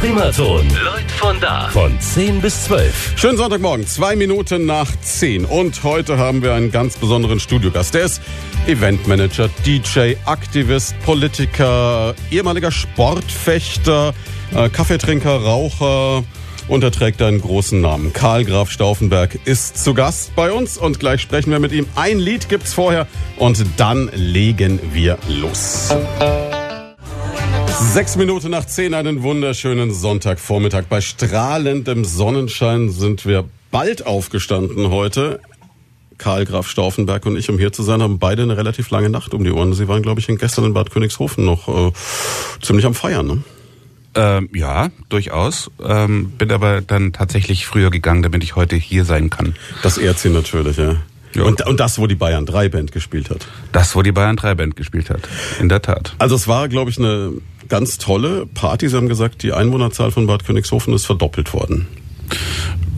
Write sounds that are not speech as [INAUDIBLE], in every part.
Primaton. Leut von da. Von 10 bis 12. Schönen Sonntagmorgen, zwei Minuten nach 10. Und heute haben wir einen ganz besonderen Studiogast. Der ist Eventmanager, DJ, Aktivist, Politiker, ehemaliger Sportfechter, äh, Kaffeetrinker, Raucher. Und er trägt einen großen Namen. Karl Graf Stauffenberg ist zu Gast bei uns und gleich sprechen wir mit ihm. Ein Lied gibt's vorher und dann legen wir los. Sechs Minuten nach zehn, einen wunderschönen Sonntagvormittag. Bei strahlendem Sonnenschein sind wir bald aufgestanden heute. Karl Graf Stauffenberg und ich, um hier zu sein, haben beide eine relativ lange Nacht um die Ohren. Sie waren, glaube ich, gestern in Bad Königshofen noch äh, ziemlich am Feiern, ne? Ähm, ja, durchaus. Ähm, bin aber dann tatsächlich früher gegangen, damit ich heute hier sein kann. Das ehrt sie natürlich, ja. ja. Und, und das, wo die Bayern 3 Band gespielt hat. Das, wo die Bayern 3 Band gespielt hat. In der Tat. Also es war, glaube ich, eine ganz tolle Party. Sie haben gesagt, die Einwohnerzahl von Bad Königshofen ist verdoppelt worden.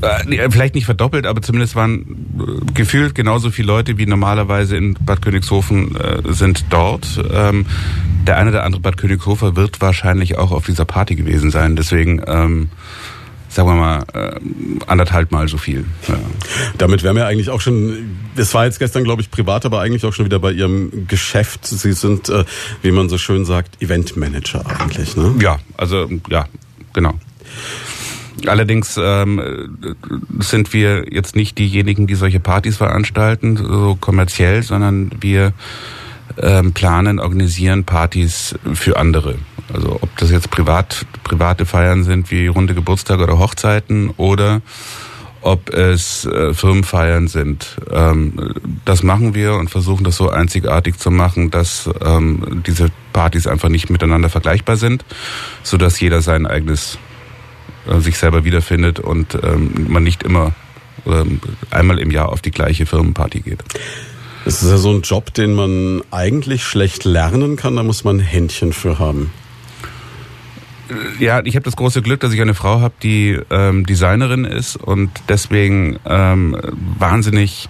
Äh, vielleicht nicht verdoppelt, aber zumindest waren äh, gefühlt genauso viele Leute wie normalerweise in Bad Königshofen äh, sind dort. Ähm, der eine oder andere Bad Königshofer wird wahrscheinlich auch auf dieser Party gewesen sein. Deswegen ähm, sagen wir mal, äh, anderthalb Mal so viel. Ja. Damit wären wir eigentlich auch schon, es war jetzt gestern, glaube ich, privat, aber eigentlich auch schon wieder bei Ihrem Geschäft. Sie sind, äh, wie man so schön sagt, Eventmanager eigentlich, ne? Ja, also ja, genau. Allerdings ähm, sind wir jetzt nicht diejenigen, die solche Partys veranstalten, so kommerziell, sondern wir ähm, planen, organisieren Partys für andere. Also ob das jetzt privat, private Feiern sind wie runde Geburtstage oder Hochzeiten oder ob es äh, Firmenfeiern sind. Ähm, das machen wir und versuchen das so einzigartig zu machen, dass ähm, diese Partys einfach nicht miteinander vergleichbar sind, so dass jeder sein eigenes äh, sich selber wiederfindet und ähm, man nicht immer ähm, einmal im Jahr auf die gleiche Firmenparty geht. Das ist ja so ein Job, den man eigentlich schlecht lernen kann, da muss man ein Händchen für haben. Ja, ich habe das große Glück, dass ich eine Frau habe, die ähm, Designerin ist und deswegen ähm, wahnsinnig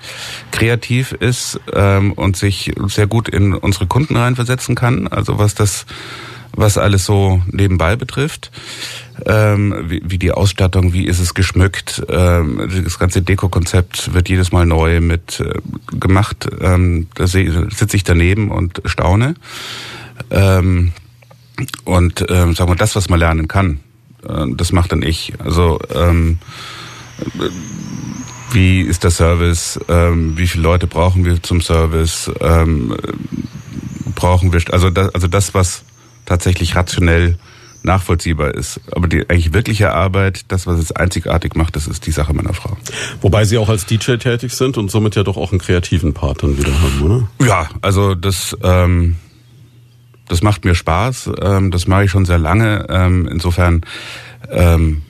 kreativ ist ähm, und sich sehr gut in unsere Kunden reinversetzen kann. Also was das was alles so nebenbei betrifft. Ähm, wie, wie die Ausstattung, wie ist es geschmückt. Ähm, das ganze Deko-Konzept wird jedes Mal neu mit äh, gemacht. Ähm, da sitze ich daneben und staune. Ähm, und ähm, sagen wir, das, was man lernen kann, äh, das macht dann ich. Also ähm, wie ist der Service? Ähm, wie viele Leute brauchen wir zum Service? Brauchen wir also das, also das, was tatsächlich rationell nachvollziehbar ist. Aber die eigentlich wirkliche Arbeit, das, was es einzigartig macht, das ist die Sache meiner Frau. Wobei Sie auch als DJ tätig sind und somit ja doch auch einen kreativen Part dann wieder haben, oder? Ja, also das, ähm, das macht mir Spaß. Ähm, das mache ich schon sehr lange. Ähm, insofern ähm,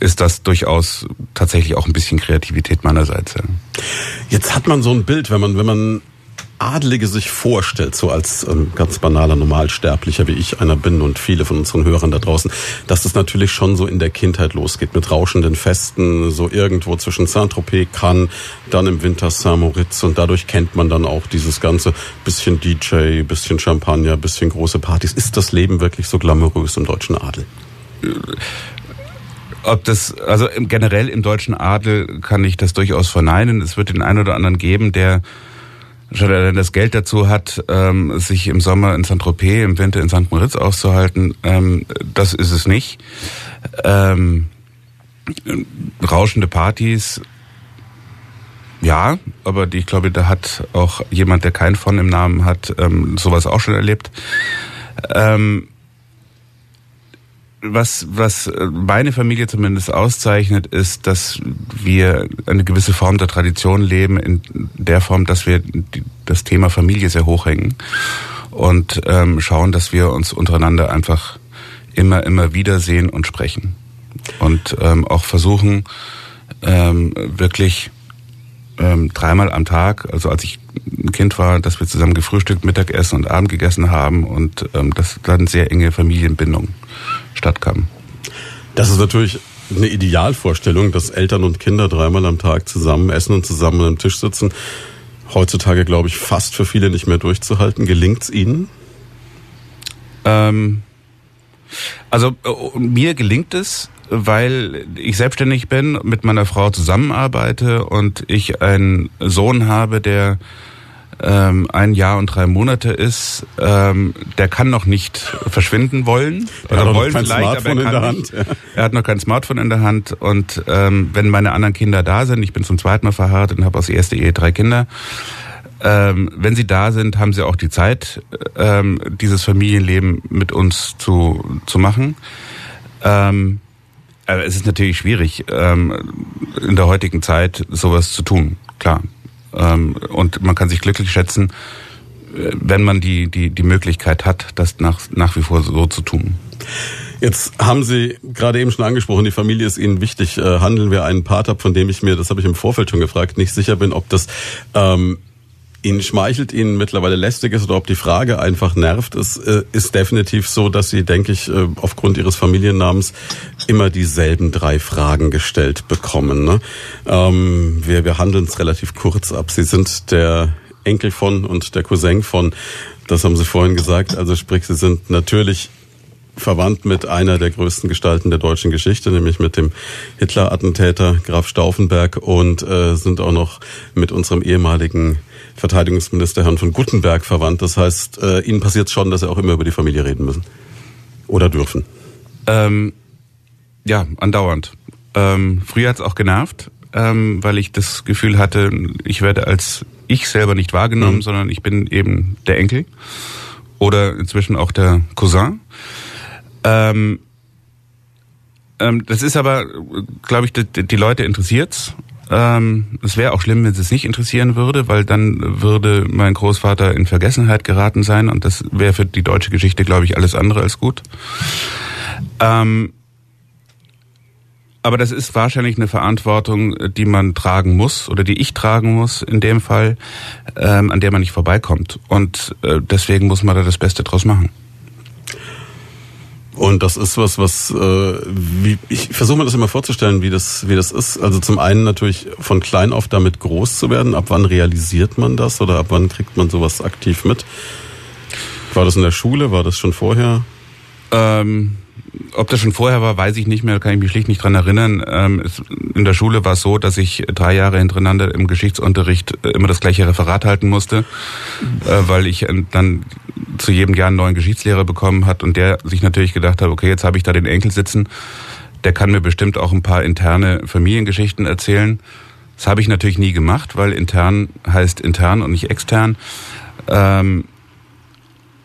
ist das durchaus tatsächlich auch ein bisschen Kreativität meinerseits. Ja. Jetzt hat man so ein Bild, wenn man, wenn man Adlige sich vorstellt, so als ähm, ganz banaler Normalsterblicher, wie ich einer bin und viele von unseren Hörern da draußen, dass das natürlich schon so in der Kindheit losgeht, mit rauschenden Festen, so irgendwo zwischen Saint-Tropez, Cannes, dann im Winter Saint-Moritz und dadurch kennt man dann auch dieses ganze bisschen DJ, bisschen Champagner, bisschen große Partys. Ist das Leben wirklich so glamourös im deutschen Adel? Ob das, also generell im deutschen Adel kann ich das durchaus verneinen. Es wird den einen oder anderen geben, der er dann das Geld dazu hat, ähm, sich im Sommer in Saint-Tropez, im Winter in St. Moritz auszuhalten, ähm, das ist es nicht. Ähm, rauschende Partys, ja, aber die, ich glaube, da hat auch jemand, der keinen von im Namen hat, ähm, sowas auch schon erlebt. Ähm, was, was meine Familie zumindest auszeichnet, ist, dass wir eine gewisse Form der Tradition leben, in der Form, dass wir das Thema Familie sehr hoch hängen und ähm, schauen, dass wir uns untereinander einfach immer, immer wieder sehen und sprechen. Und ähm, auch versuchen, ähm, wirklich ähm, dreimal am Tag, also als ich ein Kind war, dass wir zusammen gefrühstückt, Mittagessen und Abend gegessen haben und ähm, das dann sehr enge Familienbindung stattkam. Das ist natürlich eine Idealvorstellung, dass Eltern und Kinder dreimal am Tag zusammen essen und zusammen am Tisch sitzen. Heutzutage, glaube ich, fast für viele nicht mehr durchzuhalten. Gelingt es Ihnen? Ähm, Also äh, mir gelingt es, weil ich selbstständig bin, mit meiner Frau zusammenarbeite und ich einen Sohn habe, der ähm, ein Jahr und drei Monate ist, ähm, der kann noch nicht verschwinden wollen. [LAUGHS] Er hat noch kein Smartphone in der Hand. Ja. [LAUGHS] Er hat noch kein Smartphone in der Hand. Und ähm, wenn meine anderen Kinder da sind, ich bin zum zweiten Mal verheiratet und habe aus erster Ehe drei Kinder, ähm, wenn sie da sind, haben sie auch die Zeit, ähm, dieses Familienleben mit uns zu, zu machen. Ähm, aber es ist natürlich schwierig, ähm, in der heutigen Zeit sowas zu tun, klar. Ähm, und man kann sich glücklich schätzen, äh, wenn man die, die, die Möglichkeit hat, das nach, nach wie vor so zu tun. Jetzt haben Sie gerade eben schon angesprochen, die Familie ist Ihnen wichtig. Äh, handeln wir einen Part ab, von dem ich mir, das habe ich im Vorfeld schon gefragt, nicht sicher bin, ob das ähm, Ihnen schmeichelt, Ihnen mittlerweile lästig ist oder ob die Frage einfach nervt, es äh, ist definitiv so, dass Sie, denke ich, äh, aufgrund Ihres Familiennamens immer dieselben drei Fragen gestellt bekommen. Ne? Ähm, wir wir handeln es relativ kurz ab. Sie sind der Enkel von und der Cousin von, das haben Sie vorhin gesagt, also sprich, Sie sind natürlich verwandt mit einer der größten Gestalten der deutschen Geschichte, nämlich mit dem Hitler-Attentäter Graf Stauffenberg und äh, sind auch noch mit unserem ehemaligen Verteidigungsminister Herrn von Guttenberg verwandt. Das heißt, äh, Ihnen passiert schon, dass Sie auch immer über die Familie reden müssen. Oder dürfen. Ähm, ja, andauernd. Ähm, früher hat es auch genervt, ähm, weil ich das Gefühl hatte, ich werde als ich selber nicht wahrgenommen, mhm. sondern ich bin eben der Enkel oder inzwischen auch der Cousin. Ähm, ähm, das ist aber, glaube ich, die, die Leute interessiert's. Ähm, es wäre auch schlimm, wenn es nicht interessieren würde, weil dann würde mein Großvater in Vergessenheit geraten sein und das wäre für die deutsche Geschichte, glaube ich, alles andere als gut. Ähm, aber das ist wahrscheinlich eine Verantwortung, die man tragen muss oder die ich tragen muss in dem Fall, ähm, an der man nicht vorbeikommt. Und äh, deswegen muss man da das Beste draus machen. Und das ist was, was äh, wie, ich versuche mir das immer vorzustellen, wie das, wie das ist. Also zum einen natürlich von klein auf damit groß zu werden. Ab wann realisiert man das oder ab wann kriegt man sowas aktiv mit? War das in der Schule? War das schon vorher? Ähm, ob das schon vorher war, weiß ich nicht mehr, kann ich mich schlicht nicht dran erinnern. Ähm, in der Schule war es so, dass ich drei Jahre hintereinander im Geschichtsunterricht immer das gleiche Referat halten musste, äh, weil ich äh, dann zu jedem Jahr einen neuen Geschichtslehrer bekommen hat und der sich natürlich gedacht hat, okay, jetzt habe ich da den Enkel sitzen, der kann mir bestimmt auch ein paar interne Familiengeschichten erzählen. Das habe ich natürlich nie gemacht, weil intern heißt intern und nicht extern. Ähm,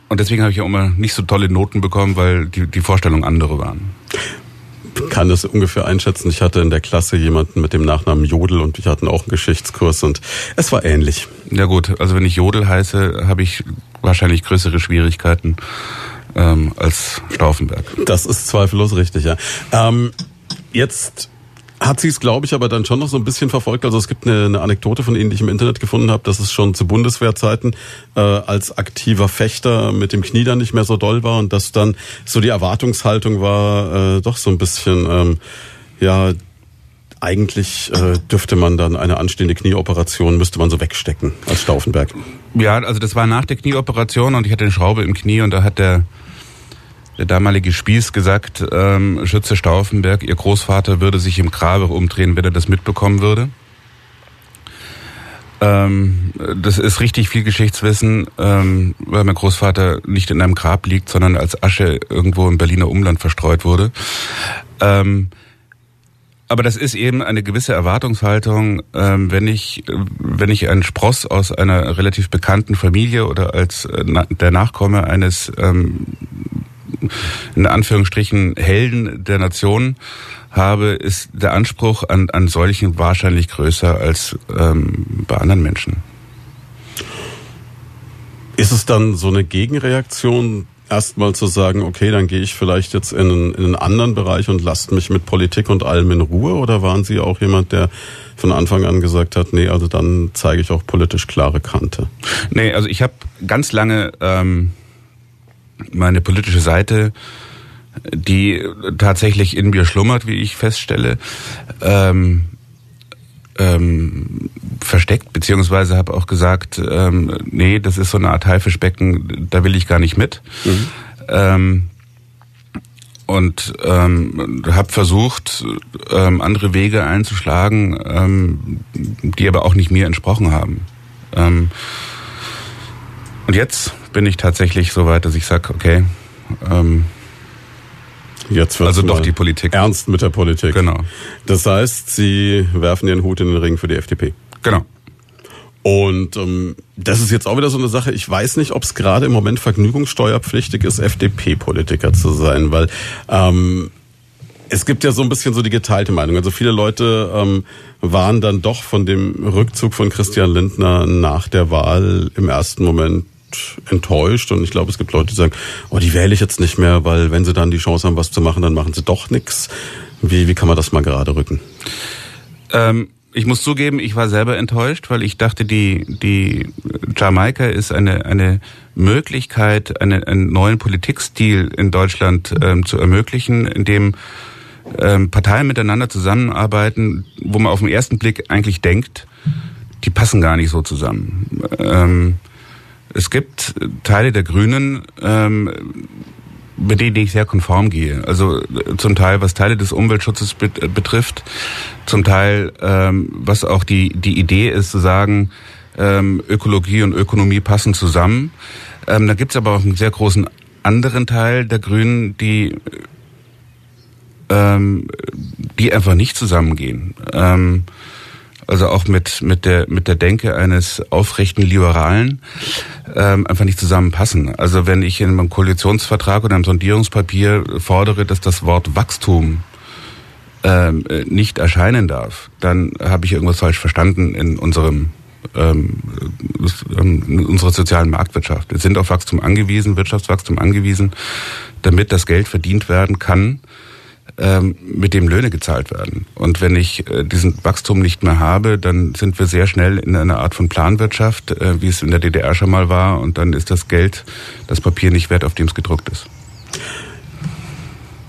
und deswegen habe ich auch immer nicht so tolle Noten bekommen, weil die, die Vorstellungen andere waren. Ich kann das ungefähr einschätzen. Ich hatte in der Klasse jemanden mit dem Nachnamen Jodel und wir hatten auch einen Geschichtskurs und es war ähnlich. Ja gut, also wenn ich Jodel heiße, habe ich wahrscheinlich größere Schwierigkeiten ähm, als Stauffenberg. Das ist zweifellos richtig, ja. Ähm, jetzt hat sie es, glaube ich, aber dann schon noch so ein bisschen verfolgt. Also es gibt eine, eine Anekdote von Ihnen, die ich im Internet gefunden habe, dass es schon zu Bundeswehrzeiten äh, als aktiver Fechter mit dem Knie dann nicht mehr so doll war und dass dann so die Erwartungshaltung war, äh, doch so ein bisschen, ähm, ja, eigentlich äh, dürfte man dann eine anstehende Knieoperation, müsste man so wegstecken als Stauffenberg. Ja, also das war nach der Knieoperation und ich hatte eine Schraube im Knie und da hat der der damalige Spieß gesagt, ähm, Schütze Stauffenberg, ihr Großvater würde sich im Grabe umdrehen, wenn er das mitbekommen würde. Ähm, das ist richtig viel Geschichtswissen, ähm, weil mein Großvater nicht in einem Grab liegt, sondern als Asche irgendwo im Berliner Umland verstreut wurde. Ähm, aber das ist eben eine gewisse Erwartungshaltung, ähm, wenn ich wenn ich ein Spross aus einer relativ bekannten Familie oder als äh, der Nachkomme eines ähm, in Anführungsstrichen Helden der Nation habe, ist der Anspruch an, an solchen wahrscheinlich größer als ähm, bei anderen Menschen. Ist es dann so eine Gegenreaktion, erstmal zu sagen, okay, dann gehe ich vielleicht jetzt in einen, in einen anderen Bereich und lasst mich mit Politik und allem in Ruhe? Oder waren Sie auch jemand, der von Anfang an gesagt hat, nee, also dann zeige ich auch politisch klare Kante? Nee, also ich habe ganz lange ähm, meine politische Seite, die tatsächlich in mir schlummert, wie ich feststelle, ähm, ähm, versteckt, beziehungsweise habe auch gesagt, ähm, nee, das ist so eine Art Haifischbecken, da will ich gar nicht mit. Mhm. Ähm, und ähm, habe versucht, ähm, andere Wege einzuschlagen, ähm, die aber auch nicht mir entsprochen haben. Ähm, und jetzt bin ich tatsächlich so weit, dass ich sage, okay, ähm, Jetzt wird also doch die Politik. Ernst mit der Politik. Genau. Das heißt, Sie werfen Ihren Hut in den Ring für die FDP. Genau. Und ähm, das ist jetzt auch wieder so eine Sache. Ich weiß nicht, ob es gerade im Moment vergnügungssteuerpflichtig ist, FDP-Politiker zu sein, weil ähm, es gibt ja so ein bisschen so die geteilte Meinung. Also viele Leute ähm, waren dann doch von dem Rückzug von Christian Lindner nach der Wahl im ersten Moment enttäuscht und ich glaube, es gibt Leute, die sagen, oh, die wähle ich jetzt nicht mehr, weil wenn sie dann die Chance haben, was zu machen, dann machen sie doch nichts. Wie, wie kann man das mal gerade rücken? Ähm, ich muss zugeben, ich war selber enttäuscht, weil ich dachte, die, die Jamaika ist eine, eine Möglichkeit, eine, einen neuen Politikstil in Deutschland ähm, zu ermöglichen, in dem ähm, Parteien miteinander zusammenarbeiten, wo man auf den ersten Blick eigentlich denkt, die passen gar nicht so zusammen. Ähm, es gibt Teile der Grünen, ähm, mit denen ich sehr konform gehe. Also zum Teil, was Teile des Umweltschutzes betrifft, zum Teil, ähm, was auch die, die Idee ist, zu sagen, ähm, Ökologie und Ökonomie passen zusammen. Ähm, da gibt's aber auch einen sehr großen anderen Teil der Grünen, die, ähm, die einfach nicht zusammengehen. Ähm, also auch mit, mit, der, mit der Denke eines aufrechten Liberalen ähm, einfach nicht zusammenpassen. Also wenn ich in einem Koalitionsvertrag oder einem Sondierungspapier fordere, dass das Wort Wachstum ähm, nicht erscheinen darf, dann habe ich irgendwas falsch verstanden in unserem ähm, in unserer sozialen Marktwirtschaft. Wir sind auf Wachstum angewiesen, Wirtschaftswachstum angewiesen, damit das Geld verdient werden kann, ähm, mit dem Löhne gezahlt werden. Und wenn ich äh, diesen Wachstum nicht mehr habe, dann sind wir sehr schnell in einer Art von Planwirtschaft, äh, wie es in der DDR schon mal war. Und dann ist das Geld, das Papier nicht wert, auf dem es gedruckt ist.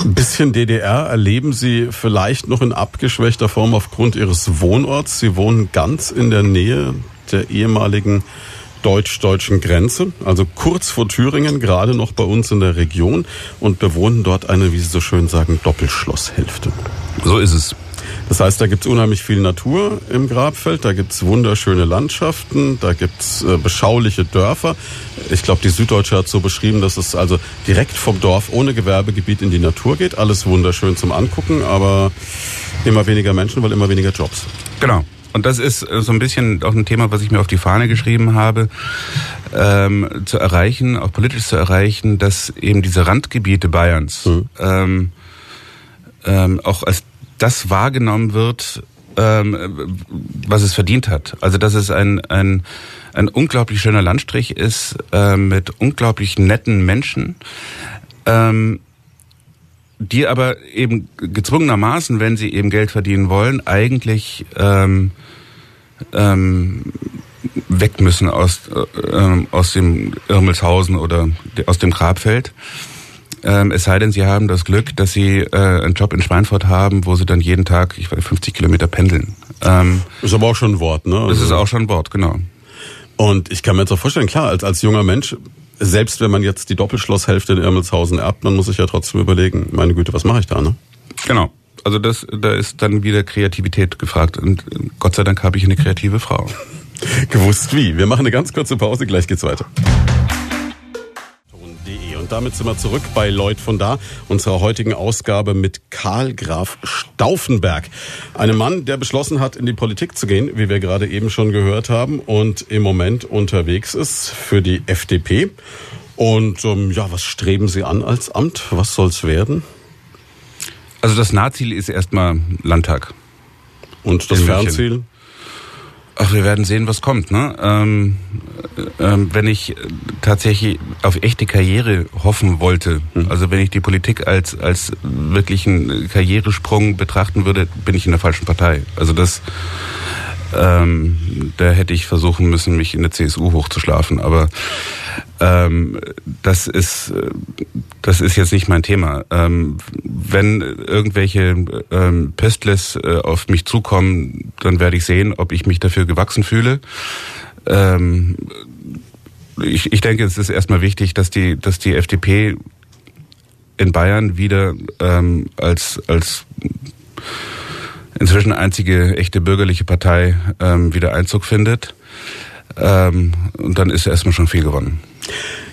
Ein bisschen DDR erleben Sie vielleicht noch in abgeschwächter Form aufgrund Ihres Wohnorts. Sie wohnen ganz in der Nähe der ehemaligen deutsch-deutschen Grenze, also kurz vor Thüringen, gerade noch bei uns in der Region und bewohnen dort eine, wie Sie so schön sagen, Doppelschlosshälfte. So ist es. Das heißt, da gibt's unheimlich viel Natur im Grabfeld, da gibt's wunderschöne Landschaften, da gibt's äh, beschauliche Dörfer. Ich glaube, die Süddeutsche hat so beschrieben, dass es also direkt vom Dorf ohne Gewerbegebiet in die Natur geht. Alles wunderschön zum Angucken, aber immer weniger Menschen, weil immer weniger Jobs. Genau. Und das ist äh, so ein bisschen auch ein Thema, was ich mir auf die Fahne geschrieben habe, ähm, zu erreichen, auch politisch zu erreichen, dass eben diese Randgebiete Bayerns mhm. ähm, ähm, auch als das wahrgenommen wird, ähm, was es verdient hat. Also dass es ein, ein, ein unglaublich schöner Landstrich ist äh, mit unglaublich netten Menschen. Ähm, die aber eben gezwungenermaßen, wenn sie eben Geld verdienen wollen, eigentlich ähm, ähm, weg müssen aus, äh, aus dem Irmelshausen oder aus dem Grabfeld. Ähm, es sei denn, sie haben das Glück, dass sie äh, einen Job in Schweinfurt haben, wo sie dann jeden Tag, ich weiß, 50 Kilometer pendeln. Ähm, ist aber auch schon ein Wort, ne? Also das ist auch schon ein Wort, genau. Und ich kann mir jetzt auch vorstellen, klar, als, als junger Mensch selbst wenn man jetzt die Doppelschlosshälfte in Irmelshausen erbt, man muss sich ja trotzdem überlegen, meine Güte, was mache ich da, ne? Genau. Also das, da ist dann wieder Kreativität gefragt. Und Gott sei Dank habe ich eine kreative Frau. [LAUGHS] Gewusst wie. Wir machen eine ganz kurze Pause, gleich geht's weiter. Und damit sind wir zurück bei Lloyd von da, unserer heutigen Ausgabe mit Karl Graf Stauffenberg. Einem Mann, der beschlossen hat, in die Politik zu gehen, wie wir gerade eben schon gehört haben, und im Moment unterwegs ist für die FDP. Und ähm, ja, was streben Sie an als Amt? Was soll's werden? Also das Nahziel ist erstmal Landtag. Und das Fernziel? Ach, wir werden sehen, was kommt. Ne? Ähm, ähm, wenn ich tatsächlich auf echte Karriere hoffen wollte, hm. also wenn ich die Politik als als wirklichen Karrieresprung betrachten würde, bin ich in der falschen Partei. Also das ähm, da hätte ich versuchen müssen, mich in der CSU hochzuschlafen. Aber ähm, das ist das ist jetzt nicht mein Thema. Ähm, wenn irgendwelche ähm, Pestles äh, auf mich zukommen, dann werde ich sehen, ob ich mich dafür gewachsen fühle. Ähm, ich, ich denke, es ist erstmal wichtig, dass die, dass die FDP in Bayern wieder ähm, als als inzwischen einzige echte bürgerliche Partei ähm, wieder Einzug findet. Ähm, und dann ist erstmal schon viel gewonnen.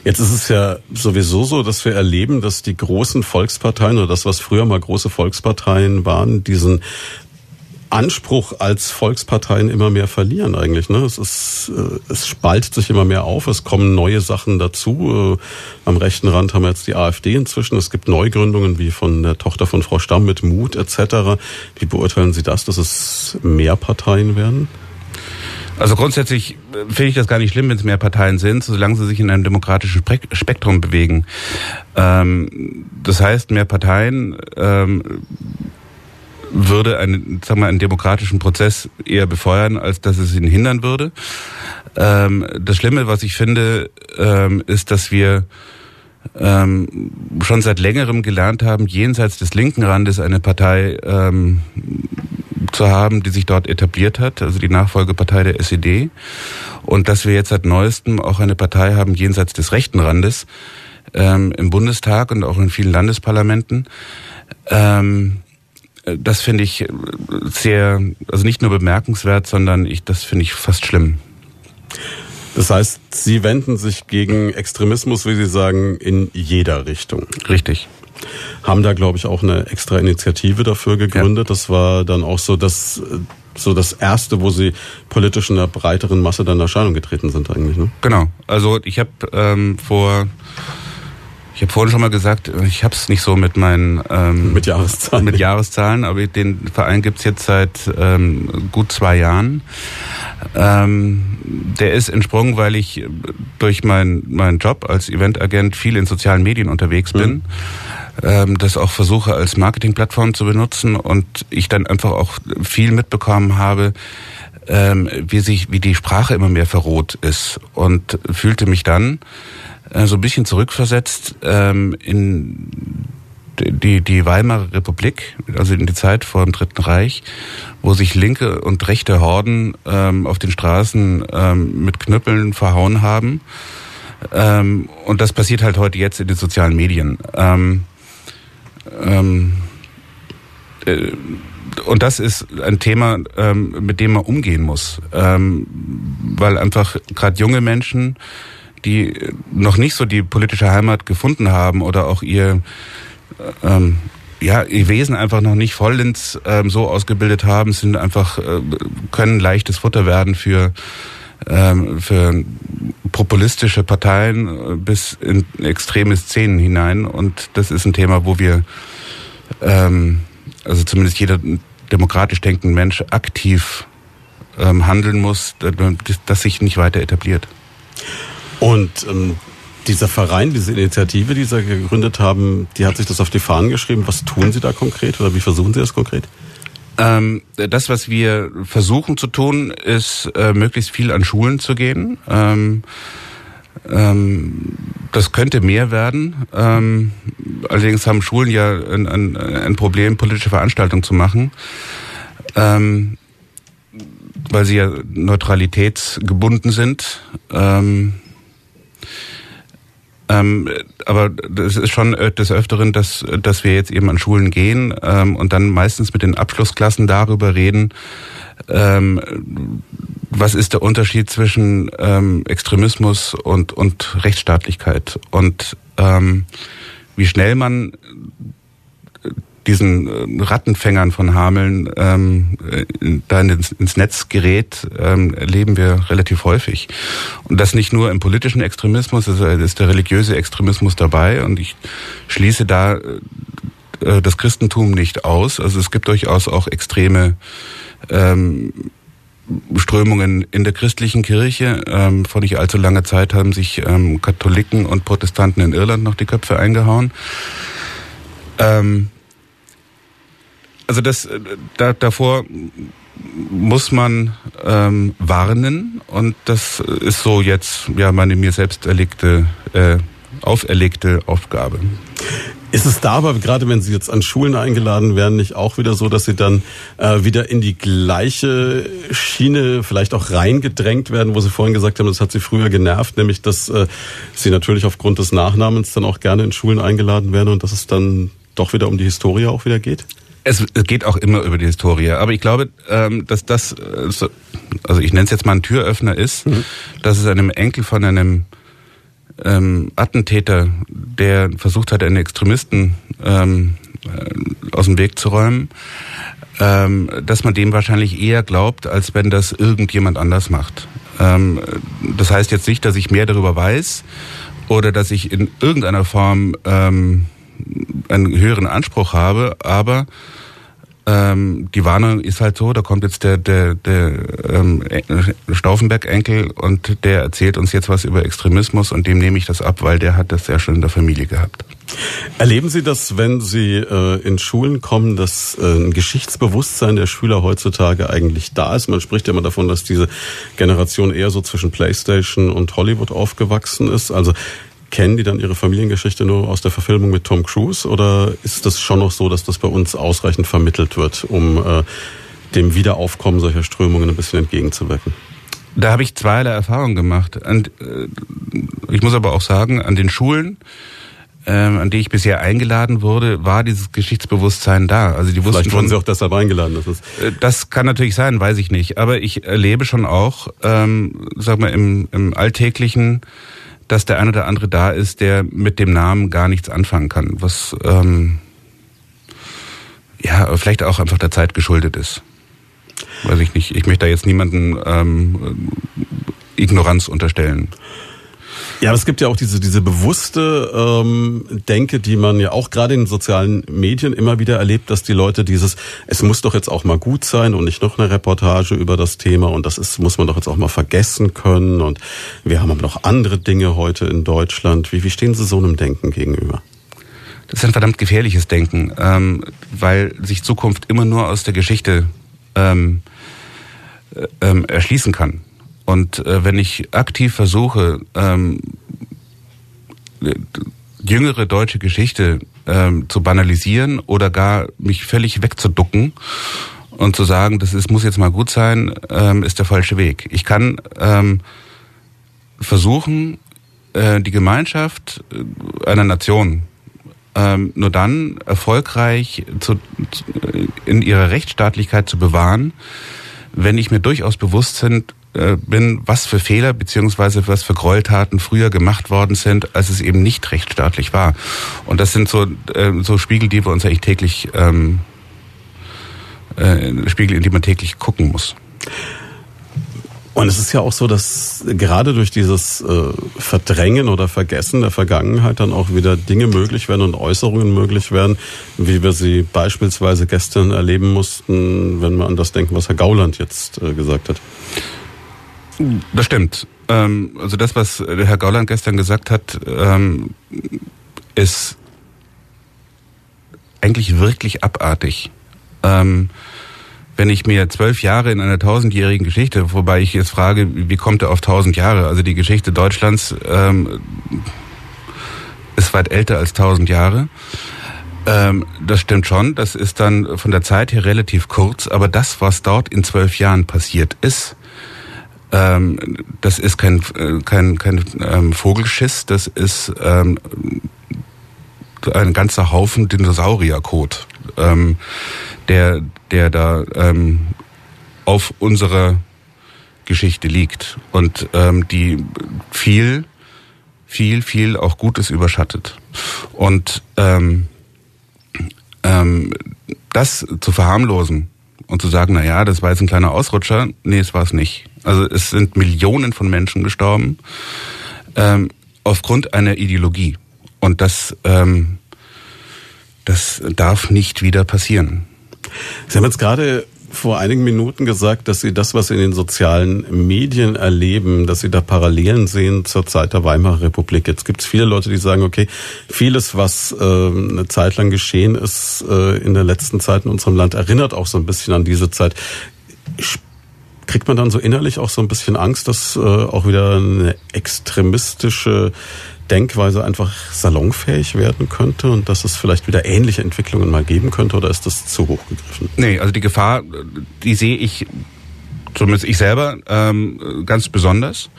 Jetzt ist es ja sowieso so, dass wir erleben, dass die großen Volksparteien oder das, was früher mal große Volksparteien waren, diesen Anspruch als Volksparteien immer mehr verlieren eigentlich. Ne? Es, ist, äh, es spaltet sich immer mehr auf, es kommen neue Sachen dazu. Äh, am rechten Rand haben wir jetzt die AfD inzwischen. Es gibt Neugründungen wie von der Tochter von Frau Stamm mit Mut etc. Wie beurteilen Sie das, dass es mehr Parteien werden? Also grundsätzlich äh, finde ich das gar nicht schlimm, wenn es mehr Parteien sind, solange sie sich in einem demokratischen Spektrum bewegen. Ähm, das heißt, mehr Parteien ähm, würde einen, sagen wir, einen demokratischen Prozess eher befeuern, als dass es ihn hindern würde. Ähm, das Schlimme, was ich finde, ähm, ist, dass wir ähm, schon seit längerem gelernt haben, jenseits des linken Randes eine Partei ähm, zu haben, die sich dort etabliert hat, also die Nachfolgepartei der SED. Und dass wir jetzt seit neuestem auch eine Partei haben jenseits des rechten Randes ähm, im Bundestag und auch in vielen Landesparlamenten. Ähm, das finde ich sehr, also nicht nur bemerkenswert, sondern ich, das finde ich fast schlimm. Das heißt, Sie wenden sich gegen Extremismus, wie Sie sagen, in jeder Richtung. Richtig. Haben da, glaube ich, auch eine extra Initiative dafür gegründet. Ja. Das war dann auch so das, so das erste, wo Sie politisch in einer breiteren Masse dann in Erscheinung getreten sind eigentlich. Ne? Genau. Also ich habe ähm, vor ich habe vorhin schon mal gesagt, ich habe es nicht so mit meinen ähm, mit Jahreszahlen. Mit Jahreszahlen, aber den Verein gibt's jetzt seit ähm, gut zwei Jahren. Ähm, der ist entsprungen, weil ich durch meinen meinen Job als Eventagent viel in sozialen Medien unterwegs bin. Mhm. Ähm, das auch versuche als Marketingplattform zu benutzen und ich dann einfach auch viel mitbekommen habe, ähm, wie sich, wie die Sprache immer mehr verroht ist und fühlte mich dann äh, so ein bisschen zurückversetzt ähm, in die, die Weimarer Republik, also in die Zeit vor dem Dritten Reich, wo sich linke und rechte Horden ähm, auf den Straßen ähm, mit Knüppeln verhauen haben. Ähm, und das passiert halt heute jetzt in den sozialen Medien. Ähm, ähm, äh, und das ist ein Thema, ähm, mit dem man umgehen muss, ähm, weil einfach gerade junge Menschen die noch nicht so die politische Heimat gefunden haben oder auch ihr ähm, ja, ihr Wesen einfach noch nicht vollends ähm, so ausgebildet haben, sind einfach, äh, können leichtes Futter werden für, ähm, für populistische Parteien äh, bis in extreme Szenen hinein. Und das ist ein Thema, wo wir, ähm, also zumindest jeder demokratisch denkende Mensch aktiv ähm, handeln muss, dass sich nicht weiter etabliert. Und ähm, dieser Verein, diese Initiative, die Sie gegründet haben, die hat sich das auf die Fahnen geschrieben. Was tun Sie da konkret oder wie versuchen Sie das konkret? Ähm, das, was wir versuchen zu tun, ist äh, möglichst viel an Schulen zu gehen. Ähm, ähm, das könnte mehr werden. Ähm, allerdings haben Schulen ja ein, ein, ein Problem, politische Veranstaltungen zu machen. Ähm, weil sie ja neutralitätsgebunden sind. Ähm, ähm, aber das ist schon des Öfteren, dass, dass wir jetzt eben an Schulen gehen ähm, und dann meistens mit den Abschlussklassen darüber reden, ähm, was ist der Unterschied zwischen ähm, Extremismus und, und Rechtsstaatlichkeit? Und ähm, wie schnell man diesen äh, Rattenfängern von Hameln ähm, äh, da ins, ins Netz gerät, ähm, erleben wir relativ häufig. Und das nicht nur im politischen Extremismus, also ist der religiöse Extremismus dabei und ich schließe da äh, das Christentum nicht aus. Also es gibt durchaus auch extreme ähm, Strömungen in der christlichen Kirche. Ähm, vor nicht allzu langer Zeit haben sich ähm, Katholiken und Protestanten in Irland noch die Köpfe eingehauen. Ähm, also das äh, da, davor muss man ähm, warnen und das ist so jetzt ja meine mir selbst erlegte äh, auferlegte Aufgabe. Ist es da aber, gerade wenn Sie jetzt an Schulen eingeladen werden, nicht auch wieder so, dass Sie dann äh, wieder in die gleiche Schiene vielleicht auch reingedrängt werden, wo Sie vorhin gesagt haben, das hat Sie früher genervt, nämlich dass äh, Sie natürlich aufgrund des Nachnamens dann auch gerne in Schulen eingeladen werden und dass es dann doch wieder um die Historie auch wieder geht? Es, geht auch immer über die Historie, aber ich glaube, ähm, dass das, äh, also ich nenne es jetzt mal ein Türöffner ist, mhm. dass es einem Enkel von einem ähm, Attentäter, der versucht hat, einen Extremisten ähm, äh, aus dem Weg zu räumen, ähm, dass man dem wahrscheinlich eher glaubt, als wenn das irgendjemand anders macht. Ähm, das heißt jetzt nicht, dass ich mehr darüber weiß oder dass ich in irgendeiner Form ähm, einen höheren Anspruch habe, aber ähm, die Warnung ist halt so, da kommt jetzt der, der, der ähm, Stauffenberg-Enkel und der erzählt uns jetzt was über Extremismus und dem nehme ich das ab, weil der hat das sehr schön in der Familie gehabt. Erleben Sie das, wenn Sie äh, in Schulen kommen, dass äh, ein Geschichtsbewusstsein der Schüler heutzutage eigentlich da ist? Man spricht ja immer davon, dass diese Generation eher so zwischen Playstation und Hollywood aufgewachsen ist. Also kennen die dann ihre Familiengeschichte nur aus der Verfilmung mit Tom Cruise oder ist das schon noch so, dass das bei uns ausreichend vermittelt wird, um äh, dem Wiederaufkommen solcher Strömungen ein bisschen entgegenzuwirken? Da habe ich zweierlei Erfahrungen gemacht. Und, äh, ich muss aber auch sagen, an den Schulen, äh, an die ich bisher eingeladen wurde, war dieses Geschichtsbewusstsein da. Also die wussten Vielleicht wurden Sie auch deshalb eingeladen. Das, ist äh, das kann natürlich sein, weiß ich nicht. Aber ich erlebe schon auch, ähm, sag mal, im, im alltäglichen dass der ein oder andere da ist, der mit dem Namen gar nichts anfangen kann, was ähm, ja vielleicht auch einfach der Zeit geschuldet ist. Weiß ich nicht. Ich möchte da jetzt niemanden ähm, Ignoranz unterstellen. Ja, aber es gibt ja auch diese, diese bewusste ähm, Denke, die man ja auch gerade in den sozialen Medien immer wieder erlebt, dass die Leute dieses, es muss doch jetzt auch mal gut sein und nicht noch eine Reportage über das Thema und das ist, muss man doch jetzt auch mal vergessen können und wir haben aber noch andere Dinge heute in Deutschland. Wie, wie stehen Sie so einem Denken gegenüber? Das ist ein verdammt gefährliches Denken, ähm, weil sich Zukunft immer nur aus der Geschichte ähm, äh, ähm, erschließen kann. Und äh, wenn ich aktiv versuche, ähm, jüngere deutsche Geschichte ähm, zu banalisieren oder gar mich völlig wegzuducken und zu sagen, das ist, muss jetzt mal gut sein, ähm, ist der falsche Weg. Ich kann ähm, versuchen, äh, die Gemeinschaft äh, einer Nation ähm, nur dann erfolgreich zu, in ihrer Rechtsstaatlichkeit zu bewahren, wenn ich mir durchaus bewusst sind, bin, was für Fehler beziehungsweise was für Gräueltaten früher gemacht worden sind, als es eben nicht rechtsstaatlich war. Und das sind so, äh, so Spiegel, die wir uns eigentlich täglich, ähm, äh, Spiegel, in die man täglich gucken muss. Und es ist ja auch so, dass gerade durch dieses äh, Verdrängen oder Vergessen der Vergangenheit dann auch wieder Dinge möglich werden und Äußerungen möglich werden, wie wir sie beispielsweise gestern erleben mussten, wenn wir an das denken, was Herr Gauland jetzt äh, gesagt hat. Das stimmt. Ähm, also das, was Herr Gauland gestern gesagt hat, ähm, ist eigentlich wirklich abartig. Ähm, wenn ich mir zwölf Jahre in einer tausendjährigen Geschichte, wobei ich jetzt frage, wie kommt er auf tausend Jahre? Also die Geschichte Deutschlands ist weit älter als tausend Jahre. Ähm, das stimmt schon. Das ist dann von der Zeit her relativ kurz. Aber das, was dort in zwölf Jahren passiert ist, ähm, das ist kein, äh, kein, kein ähm, Vogelschiss, das ist ähm, ein ganzer Haufen Dinosaurierkot, ähm, der, der da ähm, auf unserer Geschichte liegt und ähm, die viel, viel, viel auch Gutes überschattet. Und ähm, ähm, das zu verharmlosen und zu sagen, na ja, das war jetzt ein kleiner Ausrutscher, nee, es war es nicht. Also es sind Millionen von Menschen gestorben ähm, aufgrund einer Ideologie. Und das, ähm, das darf nicht wieder passieren. Sie haben jetzt gerade vor einigen Minuten gesagt, dass Sie das, was Sie in den sozialen Medien erleben, dass Sie da Parallelen sehen zur Zeit der Weimarer Republik. Jetzt gibt es viele Leute, die sagen, okay, vieles, was äh, eine Zeit lang geschehen ist äh, in der letzten Zeit in unserem Land, erinnert auch so ein bisschen an diese Zeit kriegt man dann so innerlich auch so ein bisschen Angst, dass äh, auch wieder eine extremistische Denkweise einfach salonfähig werden könnte und dass es vielleicht wieder ähnliche Entwicklungen mal geben könnte oder ist das zu hoch gegriffen? Nee, also die Gefahr, die sehe ich zumindest ich selber, ähm, ganz besonders.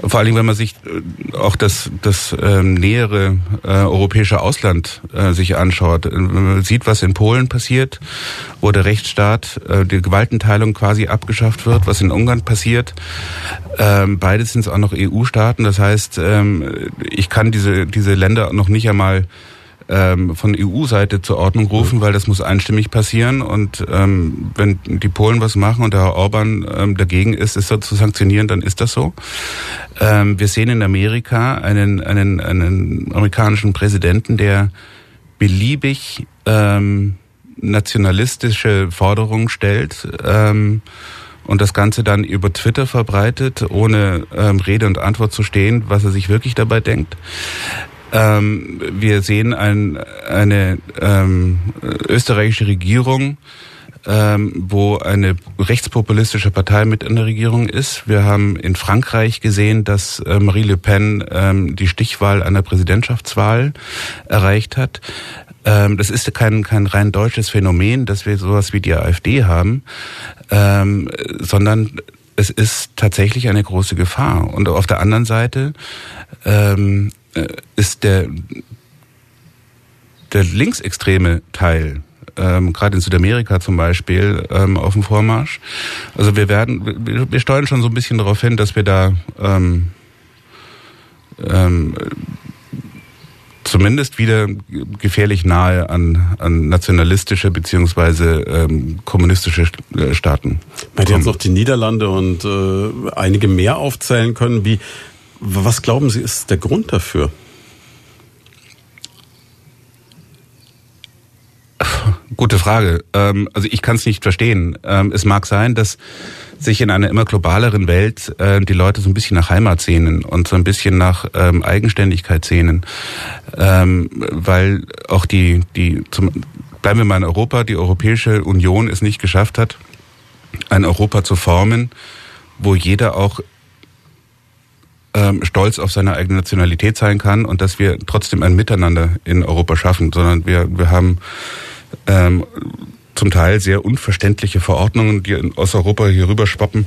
Vor allen Dingen, wenn man sich äh, auch das, das ähm, nähere äh, europäische Ausland äh, sich anschaut. Wenn man sieht, was in Polen passiert, wo der Rechtsstaat, äh, die Gewaltenteilung quasi abgeschafft wird, was in Ungarn passiert. Ähm, beides sind auch noch EU-Staaten. Das heißt, ähm, ich kann diese, diese Länder noch nicht einmal ähm, von EU-Seite zur Ordnung rufen, weil das muss einstimmig passieren. Und ähm, wenn die Polen was machen und der Herr Orban ähm, dagegen ist, es zu sanktionieren, dann ist das so. Ähm, wir sehen in Amerika einen, einen, einen amerikanischen Präsidenten, der beliebig ähm, nationalistische Forderungen stellt. Ähm, und das Ganze dann über Twitter verbreitet, ohne ähm, Rede und Antwort zu stehen, was er sich wirklich dabei denkt. Ähm, wir sehen ein, eine ähm, österreichische Regierung, ähm, wo eine rechtspopulistische Partei mit in der Regierung ist. Wir haben in Frankreich gesehen, dass äh, Marie Le Pen ähm, die Stichwahl einer Präsidentschaftswahl erreicht hat. Ähm, das ist kein, kein rein deutsches Phänomen, dass wir sowas wie die AfD haben, ähm, sondern es ist tatsächlich eine große Gefahr. Und auf der anderen Seite ähm, äh, ist der, der linksextreme Teil, ähm, gerade in Südamerika zum Beispiel, ähm, auf dem Vormarsch. Also wir werden, wir, wir steuern schon so ein bisschen darauf hin, dass wir da ähm, ähm, zumindest wieder gefährlich nahe an, an nationalistische beziehungsweise ähm, kommunistische äh, Staaten. Bei dir jetzt noch die Niederlande und äh, einige mehr aufzählen können. Wie, was glauben Sie, ist der Grund dafür? Gute Frage. Ähm, also ich kann es nicht verstehen. Ähm, es mag sein, dass sich in einer immer globaleren Welt äh, die Leute so ein bisschen nach Heimat sehnen und so ein bisschen nach ähm, Eigenständigkeit sehnen, weil auch die die zum, bleiben wir mal in Europa, die Europäische Union es nicht geschafft hat, ein Europa zu formen, wo jeder auch ähm, stolz auf seine eigene Nationalität sein kann und dass wir trotzdem ein Miteinander in Europa schaffen, sondern wir, wir haben ähm, zum Teil sehr unverständliche Verordnungen, die aus Europa hier rüber schwappen.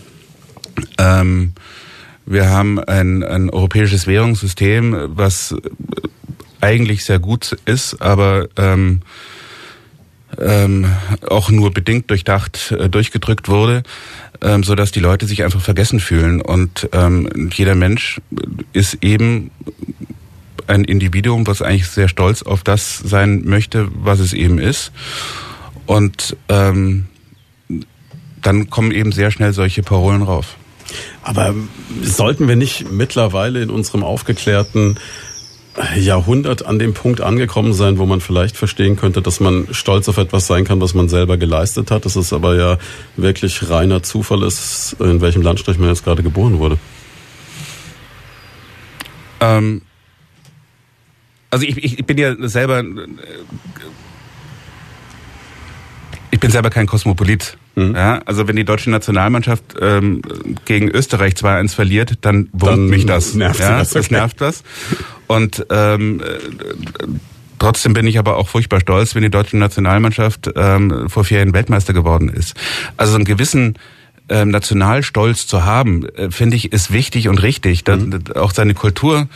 Ähm, wir haben ein, ein europäisches Währungssystem, was eigentlich sehr gut ist, aber ähm, ähm, auch nur bedingt durchdacht äh, durchgedrückt wurde ähm, so dass die Leute sich einfach vergessen fühlen. Und ähm, jeder Mensch ist eben ein Individuum, was eigentlich sehr stolz auf das sein möchte, was es eben ist. Und ähm, dann kommen eben sehr schnell solche Parolen rauf. Aber sollten wir nicht mittlerweile in unserem aufgeklärten Jahrhundert an dem Punkt angekommen sein, wo man vielleicht verstehen könnte, dass man stolz auf etwas sein kann, was man selber geleistet hat. Dass es aber ja wirklich reiner Zufall ist, in welchem Landstrich man jetzt gerade geboren wurde. Ähm, also ich, ich bin ja selber ich bin selber kein Kosmopolit. Mhm. Ja, also wenn die deutsche Nationalmannschaft ähm, gegen Österreich 2-1 verliert, dann wurmt mich das. Nervt ja, das, okay. das nervt das. Und ähm, Trotzdem bin ich aber auch furchtbar stolz, wenn die deutsche Nationalmannschaft ähm, vor vier Jahren Weltmeister geworden ist. Also einen gewissen ähm, Nationalstolz zu haben, äh, finde ich, ist wichtig und richtig, dass mhm. auch seine Kultur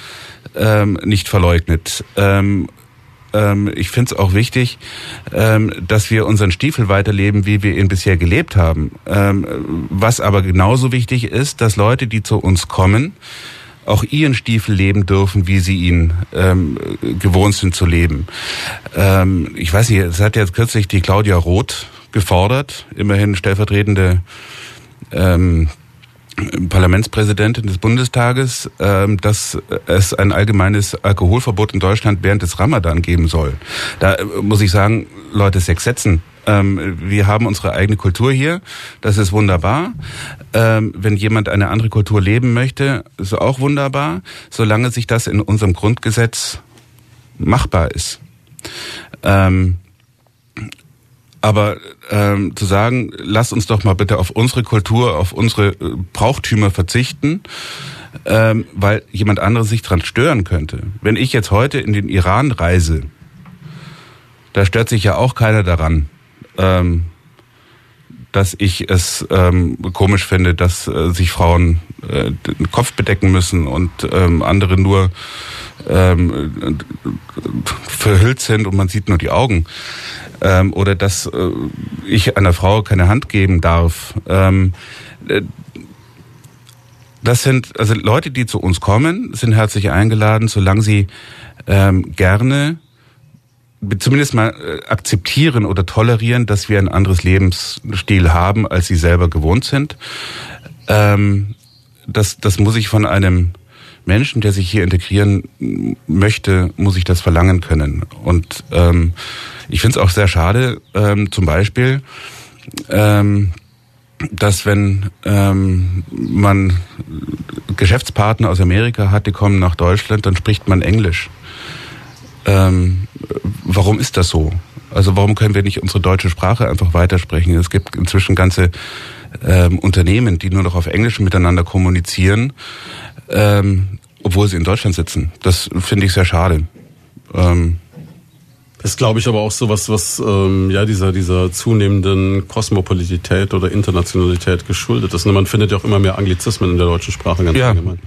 ähm, nicht verleugnet. Ähm, ähm, ich finde es auch wichtig, ähm, dass wir unseren Stiefel weiterleben, wie wir ihn bisher gelebt haben. Ähm, was aber genauso wichtig ist, dass Leute, die zu uns kommen, auch ihren Stiefel leben dürfen, wie sie ihn ähm, gewohnt sind zu leben. Ähm, ich weiß nicht, es hat jetzt kürzlich die Claudia Roth gefordert, immerhin stellvertretende ähm, Parlamentspräsidentin des Bundestages, ähm, dass es ein allgemeines Alkoholverbot in Deutschland während des Ramadan geben soll. Da äh, muss ich sagen, Leute, Sex setzen. Ähm, wir haben unsere eigene Kultur hier, das ist wunderbar. Ähm, wenn jemand eine andere Kultur leben möchte, ist auch wunderbar, solange sich das in unserem Grundgesetz machbar ist. Aber ähm, zu sagen, lass uns doch mal bitte auf unsere Kultur, auf unsere äh, Brauchtümer verzichten, ähm, weil jemand anderes sich dran stören könnte. Wenn ich jetzt heute in den Iran reise, da stört sich ja auch keiner daran, ähm, dass ich es ähm, komisch finde, dass äh, sich Frauen äh, den Kopf bedecken müssen und ähm, andere nur ähm, verhüllt sind und man sieht nur die Augen. Ähm, oder dass äh, ich einer Frau keine Hand geben darf. Ähm, äh, das sind also Leute, die zu uns kommen, sind herzlich eingeladen, solange sie ähm, gerne zumindest mal äh, akzeptieren oder tolerieren, dass wir ein anderes Lebensstil haben, als sie selber gewohnt sind. Ähm, das, das muss ich von einem Menschen, der sich hier integrieren möchte, muss ich das verlangen können. Und ähm, ich finde es auch sehr schade, ähm, zum Beispiel, ähm, dass wenn ähm, man Geschäftspartner aus Amerika hat, die kommen nach Deutschland, dann spricht man Englisch. Ähm, warum ist das so? Also warum können wir nicht unsere deutsche Sprache einfach weitersprechen? Es gibt inzwischen ganze ähm, Unternehmen, die nur noch auf Englisch miteinander kommunizieren, ähm, obwohl sie in Deutschland sitzen. Das finde ich sehr schade. Ähm, ist, glaube ich, aber auch so was, was ähm, ja dieser dieser zunehmenden Kosmopolitität oder Internationalität geschuldet ist. Und man findet ja auch immer mehr Anglizismen in der deutschen Sprache ganz ja. allgemein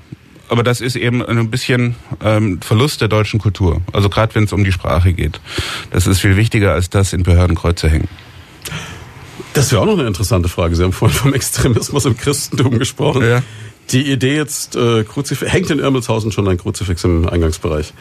aber das ist eben ein bisschen ähm, Verlust der deutschen Kultur. Also gerade wenn es um die Sprache geht. Das ist viel wichtiger, als das in Behördenkreuze hängen. Das wäre auch noch eine interessante Frage. Sie haben vorhin vom Extremismus im Christentum gesprochen. Ja. Die Idee jetzt, äh, Kruzifix, hängt in Irmelshausen schon ein Kruzifix im Eingangsbereich?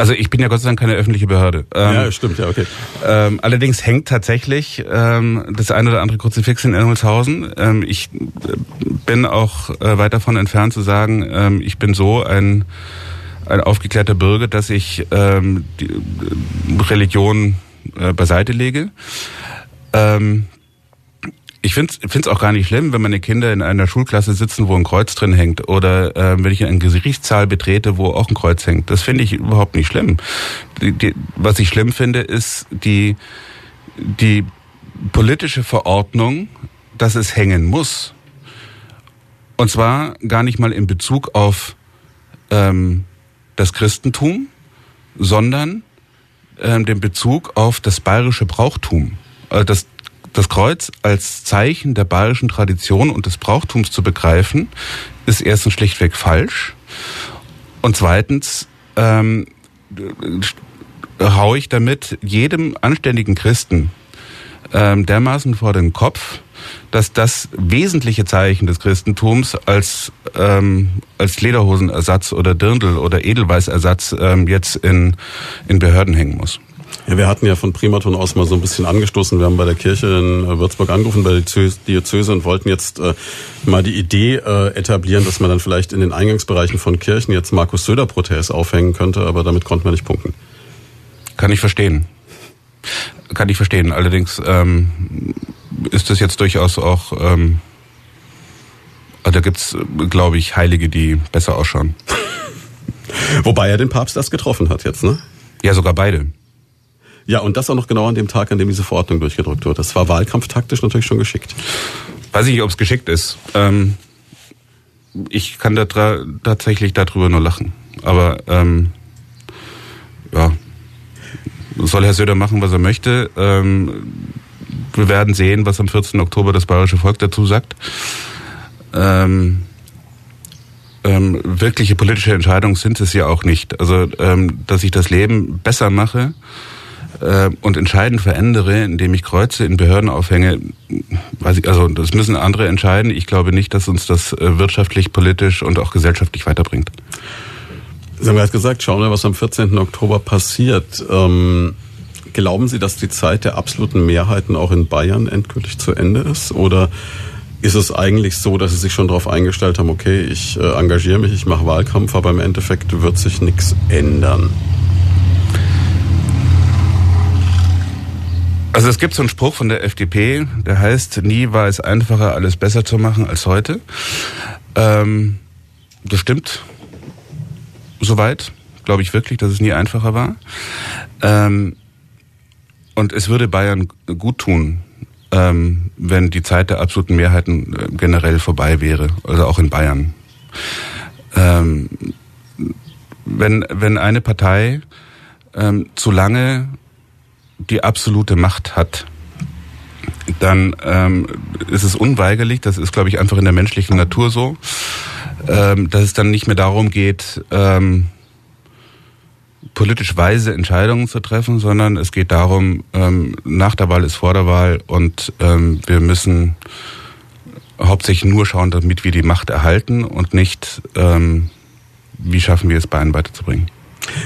Also ich bin ja Gott sei Dank keine öffentliche Behörde. Ähm, ja, stimmt, ja, okay. Ähm, allerdings hängt tatsächlich ähm, das eine oder andere Kruzifix in Irmelshausen. Ähm, ich äh, bin auch äh, weit davon entfernt zu sagen, ähm, ich bin so ein, ein aufgeklärter Bürger, dass ich ähm, die äh, Religion äh, beiseite lege. Ähm, ich finde es auch gar nicht schlimm, wenn meine Kinder in einer Schulklasse sitzen, wo ein Kreuz drin hängt. Oder äh, wenn ich einen Gerichtssaal betrete, wo auch ein Kreuz hängt. Das finde ich überhaupt nicht schlimm. Die, die, was ich schlimm finde, ist die, die politische Verordnung, dass es hängen muss. Und zwar gar nicht mal in Bezug auf ähm, das Christentum, sondern ähm, den Bezug auf das bayerische Brauchtum. Also das, das Kreuz als Zeichen der bayerischen Tradition und des Brauchtums zu begreifen, ist erstens schlichtweg falsch. Und zweitens ähm, haue ich damit jedem anständigen Christen ähm, dermaßen vor den Kopf, dass das wesentliche Zeichen des Christentums als, ähm, als Lederhosenersatz oder Dirndl oder Edelweißersatz ähm, jetzt in, in Behörden hängen muss. Ja, wir hatten ja von Primaton aus mal so ein bisschen angestoßen. Wir haben bei der Kirche in äh, Würzburg angerufen, bei der Diözese und wollten jetzt äh, mal die Idee äh, etablieren, dass man dann vielleicht in den Eingangsbereichen von Kirchen jetzt Markus Söder Protest aufhängen könnte, aber damit konnten wir nicht punkten. Kann ich verstehen. Kann ich verstehen. Allerdings ähm, ist das jetzt durchaus auch, ähm, da gibt's, glaube ich, Heilige, die besser ausschauen. [LAUGHS] Wobei er den Papst erst getroffen hat jetzt, ne? Ja, sogar beide. Ja, und das auch noch genau an dem Tag, an dem diese Verordnung durchgedrückt wird. Das war wahlkampftaktisch natürlich schon geschickt. Weiß ich nicht, ob es geschickt ist. Ähm, ich kann da tatsächlich darüber nur lachen. Aber ähm, ja, soll Herr Söder machen, was er möchte. Ähm, wir werden sehen, was am 14. Oktober das bayerische Volk dazu sagt. Ähm, ähm, wirkliche politische Entscheidungen sind es ja auch nicht. Also, ähm, dass ich das Leben besser mache, äh, und entscheidend verändere, indem ich Kreuze in Behörden aufhänge, weiß ich, also das müssen andere entscheiden. Ich glaube nicht, dass uns das äh, wirtschaftlich, politisch und auch gesellschaftlich weiterbringt. Sie haben gerade gesagt, schauen wir, was am 14. Oktober passiert. Ähm, glauben Sie, dass die Zeit der absoluten Mehrheiten auch in Bayern endgültig zu Ende ist? Oder ist es eigentlich so, dass Sie sich schon darauf eingestellt haben, okay, ich äh, engagiere mich, ich mache Wahlkampf, aber im Endeffekt wird sich nichts ändern? Also es gibt so einen Spruch von der FDP, der heißt, nie war es einfacher, alles besser zu machen als heute. Ähm, das stimmt soweit, glaube ich wirklich, dass es nie einfacher war. Ähm, Und es würde Bayern gut tun, ähm, wenn die Zeit der absoluten Mehrheiten äh, generell vorbei wäre, also auch in Bayern. Ähm, wenn, wenn eine Partei ähm, zu lange die absolute Macht hat, dann ähm, ist es unweigerlich, das ist, glaube ich, einfach in der menschlichen Natur so, ähm, dass es dann nicht mehr darum geht, ähm, politisch weise Entscheidungen zu treffen, sondern es geht darum, ähm, nach der Wahl ist vor der Wahl und ähm, wir müssen hauptsächlich nur schauen, damit wir die Macht erhalten und nicht, ähm, wie schaffen wir es, Bayern weiterzubringen.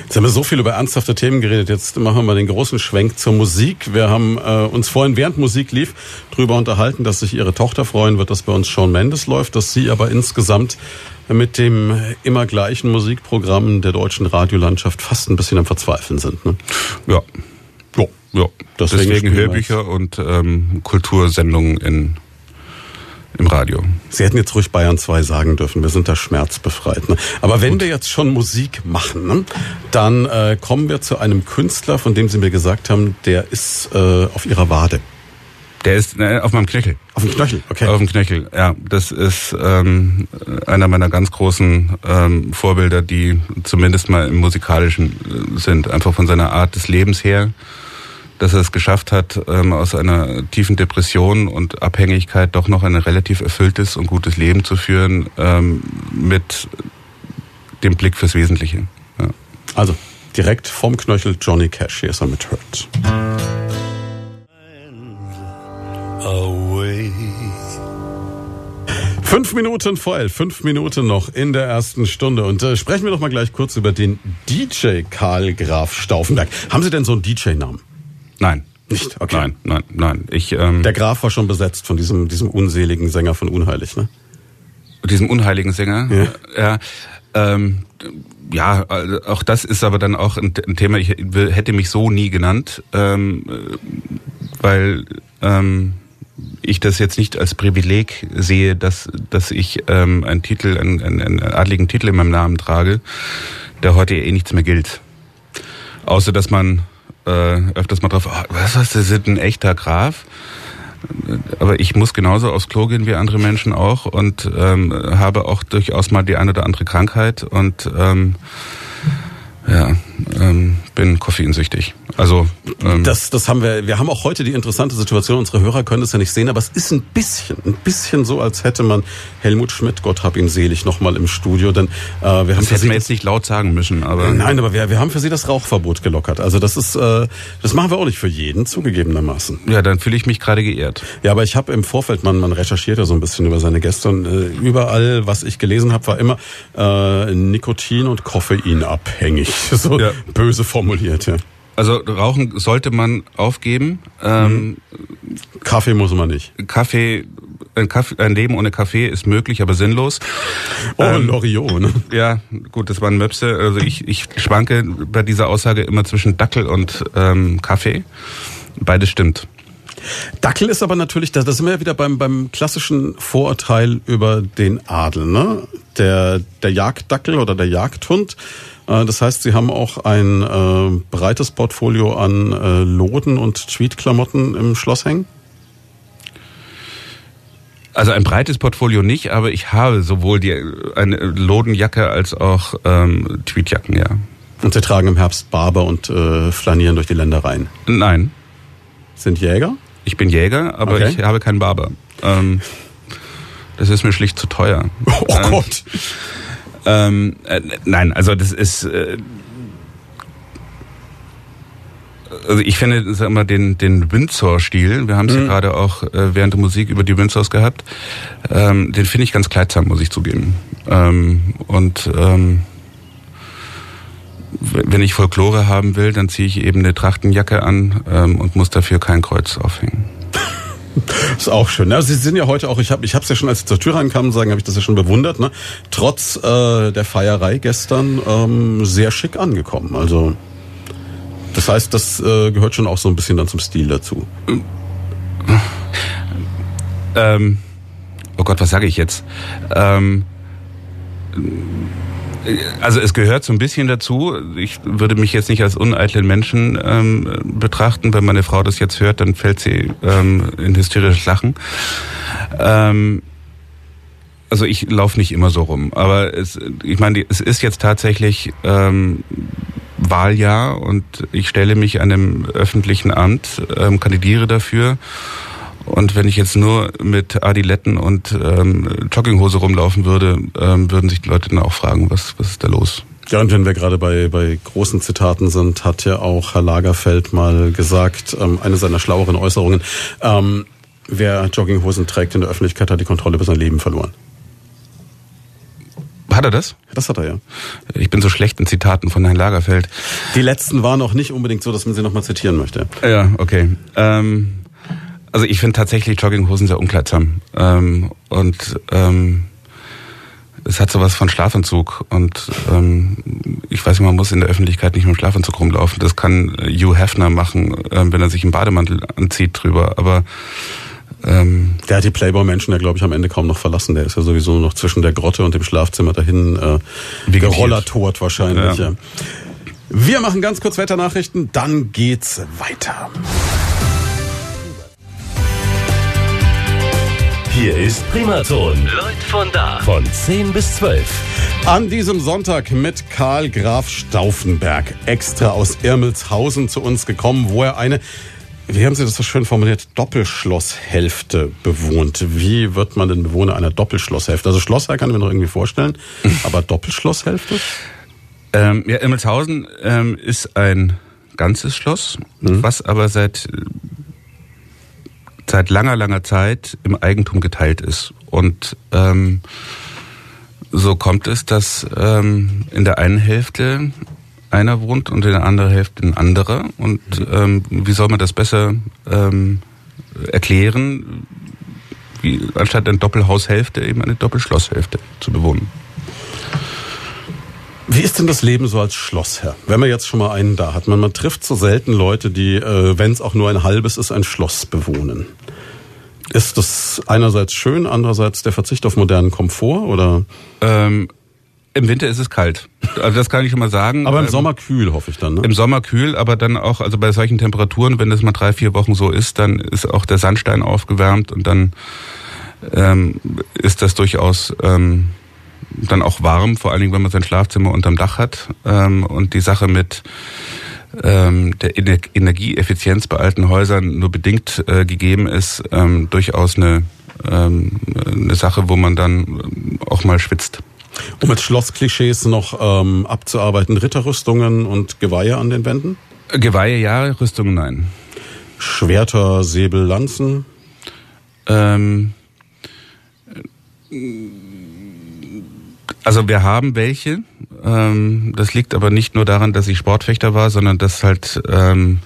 Jetzt haben wir so viel über ernsthafte Themen geredet. Jetzt machen wir den großen Schwenk zur Musik. Wir haben äh, uns vorhin, während Musik lief, darüber unterhalten, dass sich Ihre Tochter freuen wird, dass bei uns Shawn Mendes läuft, dass Sie aber insgesamt mit dem immer gleichen Musikprogramm der deutschen Radiolandschaft fast ein bisschen am Verzweifeln sind. Ne? Ja. Ja. ja. Deswegen, Deswegen Hörbücher und ähm, Kultursendungen in im Radio. Sie hätten jetzt ruhig Bayern 2 sagen dürfen, wir sind da schmerzbefreit. Ne? Aber wenn Gut. wir jetzt schon Musik machen, ne, dann äh, kommen wir zu einem Künstler, von dem Sie mir gesagt haben, der ist äh, auf Ihrer Wade. Der ist äh, auf meinem Knöchel. Auf dem Knöchel, okay. Auf dem Knöchel, ja. Das ist ähm, einer meiner ganz großen ähm, Vorbilder, die zumindest mal im musikalischen äh, sind. Einfach von seiner Art des Lebens her dass er es geschafft hat, ähm, aus einer tiefen Depression und Abhängigkeit doch noch ein relativ erfülltes und gutes Leben zu führen, ähm, mit dem Blick fürs Wesentliche. Ja. Also direkt vom Knöchel Johnny Cash, hier ist er mit Hurt. Fünf Minuten vor elf, fünf Minuten noch in der ersten Stunde. Und äh, sprechen wir doch mal gleich kurz über den DJ Karl Graf Stauffenberg. Haben Sie denn so einen DJ-Namen? Nein. Nicht? Okay. Nein, nein, nein. Ich, ähm, Der Graf war schon besetzt von diesem, diesem unseligen Sänger von Unheilig, ne? Diesem unheiligen Sänger? Ja. ja ähm, ja, also auch das ist aber dann auch ein, Thema, ich hätte mich so nie genannt, ähm, weil ähm, ich das jetzt nicht als Privileg sehe, dass, dass ich ähm, einen Titel, einen, einen adligen Titel in meinem Namen trage, der heute eh nichts mehr gilt. Außer dass man äh, öfters mal drauf, oh, was hast du, sind ein echter Graf? Aber ich muss genauso aufs Klo gehen wie andere Menschen auch und ähm, habe auch durchaus mal die eine oder andere Krankheit und ähm, ja, ähm, bin koffeinsüchtig. Also ähm, das, das haben wir. Wir haben auch heute die interessante Situation. Unsere Hörer können es ja nicht sehen, aber es ist ein bisschen, ein bisschen so, als hätte man Helmut Schmidt, Gott hab ihn selig, noch mal im Studio. Denn äh, wir haben das hätten wir jetzt nicht laut sagen müssen, aber nein, aber wir, wir haben für Sie das Rauchverbot gelockert. Also das ist, äh, das machen wir auch nicht für jeden zugegebenermaßen. Ja, dann fühle ich mich gerade geehrt. Ja, aber ich habe im Vorfeld, man, man recherchiert ja so ein bisschen über seine Gäste und äh, überall, was ich gelesen habe, war immer äh, Nikotin und Koffein abhängig. [LAUGHS] So ja. böse formuliert, ja. Also Rauchen sollte man aufgeben. Ähm, Kaffee muss man nicht. Kaffee, ein, Kaffee, ein Leben ohne Kaffee ist möglich, aber sinnlos. Oh, ähm, Loriot, ne? [LAUGHS] Ja, gut, das waren Möpse. Also ich, ich schwanke bei dieser Aussage immer zwischen Dackel und ähm, Kaffee. Beides stimmt. Dackel ist aber natürlich, da sind wir ja wieder beim, beim klassischen Vorurteil über den Adel. Ne? Der, der Jagddackel oder der Jagdhund das heißt, Sie haben auch ein äh, breites Portfolio an äh, Loden- und Tweed-Klamotten im Schloss hängen? Also ein breites Portfolio nicht, aber ich habe sowohl die eine Lodenjacke als auch ähm, Tweedjacken, ja. Und Sie tragen im Herbst Barber und äh, flanieren durch die Ländereien? Nein. Sind Jäger? Ich bin Jäger, aber okay. ich habe keinen Barber. Ähm, das ist mir schlicht zu teuer. [LAUGHS] Oh ähm, Gott. Ähm, äh, nein, also das ist. Äh, also ich finde, sag mal, den, den Windsor-Stil, wir haben es mhm. ja gerade auch äh, während der Musik über die Windsors gehabt, ähm, den finde ich ganz kleidsam, muss ich zugeben. Ähm, und ähm, wenn ich Folklore haben will, dann ziehe ich eben eine Trachtenjacke an ähm, und muss dafür kein Kreuz aufhängen. [LAUGHS] ist auch schön. Also Sie sind ja heute auch, ich habe ich es ja schon, als ich zur Tür reinkam, sagen, habe ich das ja schon bewundert, ne? Trotz äh, der Feierei gestern ähm, sehr schick angekommen. Also das heißt, das äh, gehört schon auch so ein bisschen dann zum Stil dazu. Ähm, oh Gott, was sage ich jetzt? Ähm, Also es gehört so ein bisschen dazu. Ich würde mich jetzt nicht als uneitlen Menschen ähm, betrachten. Wenn meine Frau das jetzt hört, dann fällt sie ähm, in hysterisches Lachen. Ähm, also ich laufe nicht immer so rum, aber es, ich meine, es ist jetzt tatsächlich ähm, Wahljahr und ich stelle mich einem öffentlichen Amt, ähm, kandidiere dafür. Und wenn ich jetzt nur mit Adiletten und ähm, Jogginghose rumlaufen würde, ähm, würden sich die Leute dann auch fragen, was, was ist da los? Ja, und wenn wir gerade bei, bei großen Zitaten sind, hat ja auch Herr Lagerfeld mal gesagt, ähm, eine seiner schlaueren Äußerungen, ähm, wer Jogginghosen trägt in der Öffentlichkeit, hat die Kontrolle über sein Leben verloren. Hat er das? Das hat er ja. Ich bin so schlecht in Zitaten von Herrn Lagerfeld. Die letzten waren auch nicht unbedingt so, dass man sie nochmal zitieren möchte. Ja, okay. Ähm, also ich finde tatsächlich Jogginghosen sehr unkleidsam. Ähm, und ähm, es hat sowas von Schlafanzug. Und ähm, ich weiß, man muss in der Öffentlichkeit nicht mit dem Schlafanzug rumlaufen. Das kann Hugh Hefner machen, äh, wenn er sich einen Bademantel anzieht drüber. Aber ähm, der hat die Playboy-Menschen ja, glaube ich, am Ende kaum noch verlassen. Der ist ja sowieso noch zwischen der Grotte und dem Schlafzimmer dahin äh, gerollert wahrscheinlich. Ja. Wir machen ganz kurz Wetternachrichten, dann geht's weiter. Hier ist Primaton. Leut von da. Von 10 bis 12. An diesem Sonntag mit Karl Graf Stauffenberg, extra aus Irmelshausen zu uns gekommen, wo er eine wie haben Sie das so schön formuliert? Doppelschlosshälfte bewohnt. Wie wird man denn Bewohner einer Doppelschlosshälfte? Also Schlossherr kann ich mir noch irgendwie vorstellen, [LAUGHS] aber Doppelschlosshälfte? Ähm, ja, Immelshausen ähm, ist ein ganzes Schloss, mhm. was aber seit seit langer, langer Zeit im Eigentum geteilt ist. Und ähm, so kommt es, dass ähm, in der einen Hälfte einer wohnt und in der anderen Hälfte ein anderer. Und ähm, wie soll man das besser ähm, erklären, wie, anstatt eine Doppelhaushälfte eben eine Doppelschlosshälfte zu bewohnen? Wie ist denn das Leben so als Schlossherr? Wenn man jetzt schon mal einen da hat, man, man trifft so selten Leute, die, äh, wenn es auch nur ein halbes ist, ein Schloss bewohnen. Ist das einerseits schön, andererseits der Verzicht auf modernen Komfort oder? Ähm, im Winter ist es kalt. Also das kann ich schon mal sagen. Aber im ähm, Sommer kühl, hoffe ich dann. Ne? Im Sommer kühl, aber dann auch, also bei solchen Temperaturen, wenn das mal drei, vier Wochen so ist, dann ist auch der Sandstein aufgewärmt und dann ähm, ist das durchaus ähm, dann auch warm, vor allen Dingen, wenn man sein Schlafzimmer unterm Dach hat. Ähm, und die Sache mit ähm, der Energieeffizienz bei alten Häusern nur bedingt äh, gegeben ist, ähm, durchaus eine, ähm, eine Sache, wo man dann auch mal schwitzt. Um mit Schlossklischees noch ähm, abzuarbeiten, Ritterrüstungen und Geweihe an den Wänden? Geweihe ja, Rüstungen nein. Schwerter, Säbel, Lanzen? Ähm, also wir haben welche. Ähm, das liegt aber nicht nur daran, dass ich Sportfechter war, sondern dass halt ähm,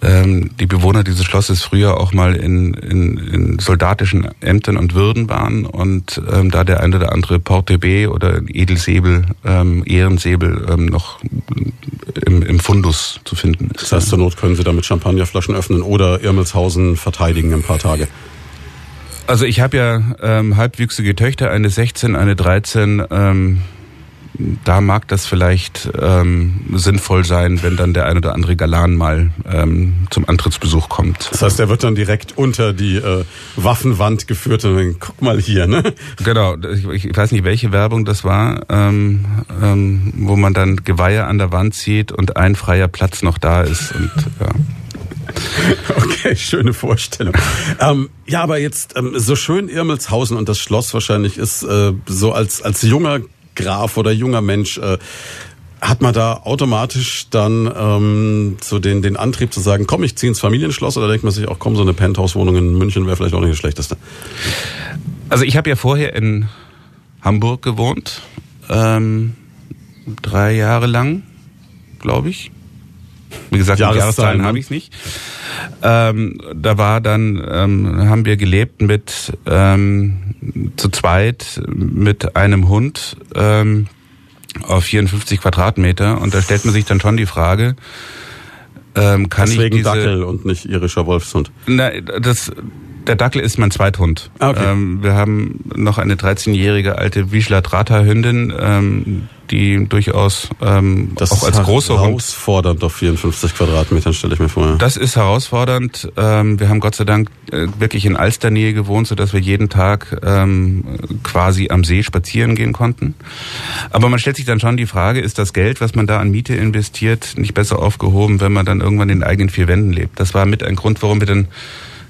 ähm, die Bewohner dieses Schlosses früher auch mal in, in, in soldatischen Ämtern und Würden waren und ähm, da der eine oder andere Porte B oder Edelsäbel, ähm, Ehrensäbel ähm, noch im, im Fundus zu finden ist. Das heißt, zur Not können Sie damit Champagnerflaschen öffnen oder Irmelshausen verteidigen ein paar Tage. Also ich habe ja ähm, halbwüchsige Töchter, eine 16, eine 13. Ähm, da mag das vielleicht ähm, sinnvoll sein, wenn dann der ein oder andere Galan mal ähm, zum Antrittsbesuch kommt. Das heißt, er wird dann direkt unter die äh, Waffenwand geführt und dann guck mal hier, ne? Genau, ich, ich weiß nicht, welche Werbung das war, ähm, ähm, wo man dann Geweihe an der Wand sieht und ein freier Platz noch da ist und ja. [LAUGHS] Okay, schöne Vorstellung. ähm, ja, aber jetzt ähm, so schön Irmelshausen und das Schloss wahrscheinlich ist, äh, so als als junger Graf oder junger Mensch, äh, hat man da automatisch dann ähm, so den, den Antrieb zu sagen, komm, ich ziehe ins Familienschloss oder denkt man sich auch, komm, so eine Penthouse-Wohnung in München wäre vielleicht auch nicht das Schlechteste? Also ich habe ja vorher in Hamburg gewohnt, ähm, drei Jahre lang, glaube ich. Wie gesagt, Jahreszahlen, Jahreszahlen habe ich nicht. Ähm, da war dann, ähm, haben wir gelebt mit ähm, zu zweit mit einem Hund ähm, auf 54 Quadratmeter und da stellt man sich dann schon die Frage, ähm, kann Deswegen ich diese, Dackel und nicht irischer Wolfshund. Na, das Der Dackel ist mein Zweithund. Ah, okay. Ähm, wir haben noch eine 13-jährige alte Wiesler Drata-Hündin, ähm, die durchaus ähm, Das auch ist als großer Hund. herausfordernd auf 54 Quadratmetern, stelle ich mir vor. Das ist herausfordernd. Ähm, wir haben Gott sei Dank äh, wirklich in Alsternähe gewohnt, sodass wir jeden Tag ähm, quasi am See spazieren gehen konnten. Aber man stellt sich dann schon die Frage, ist das Geld, was man da an Miete investiert, nicht besser aufgehoben, wenn man dann irgendwann in den eigenen vier Wänden lebt? Das war mit ein Grund, warum wir dann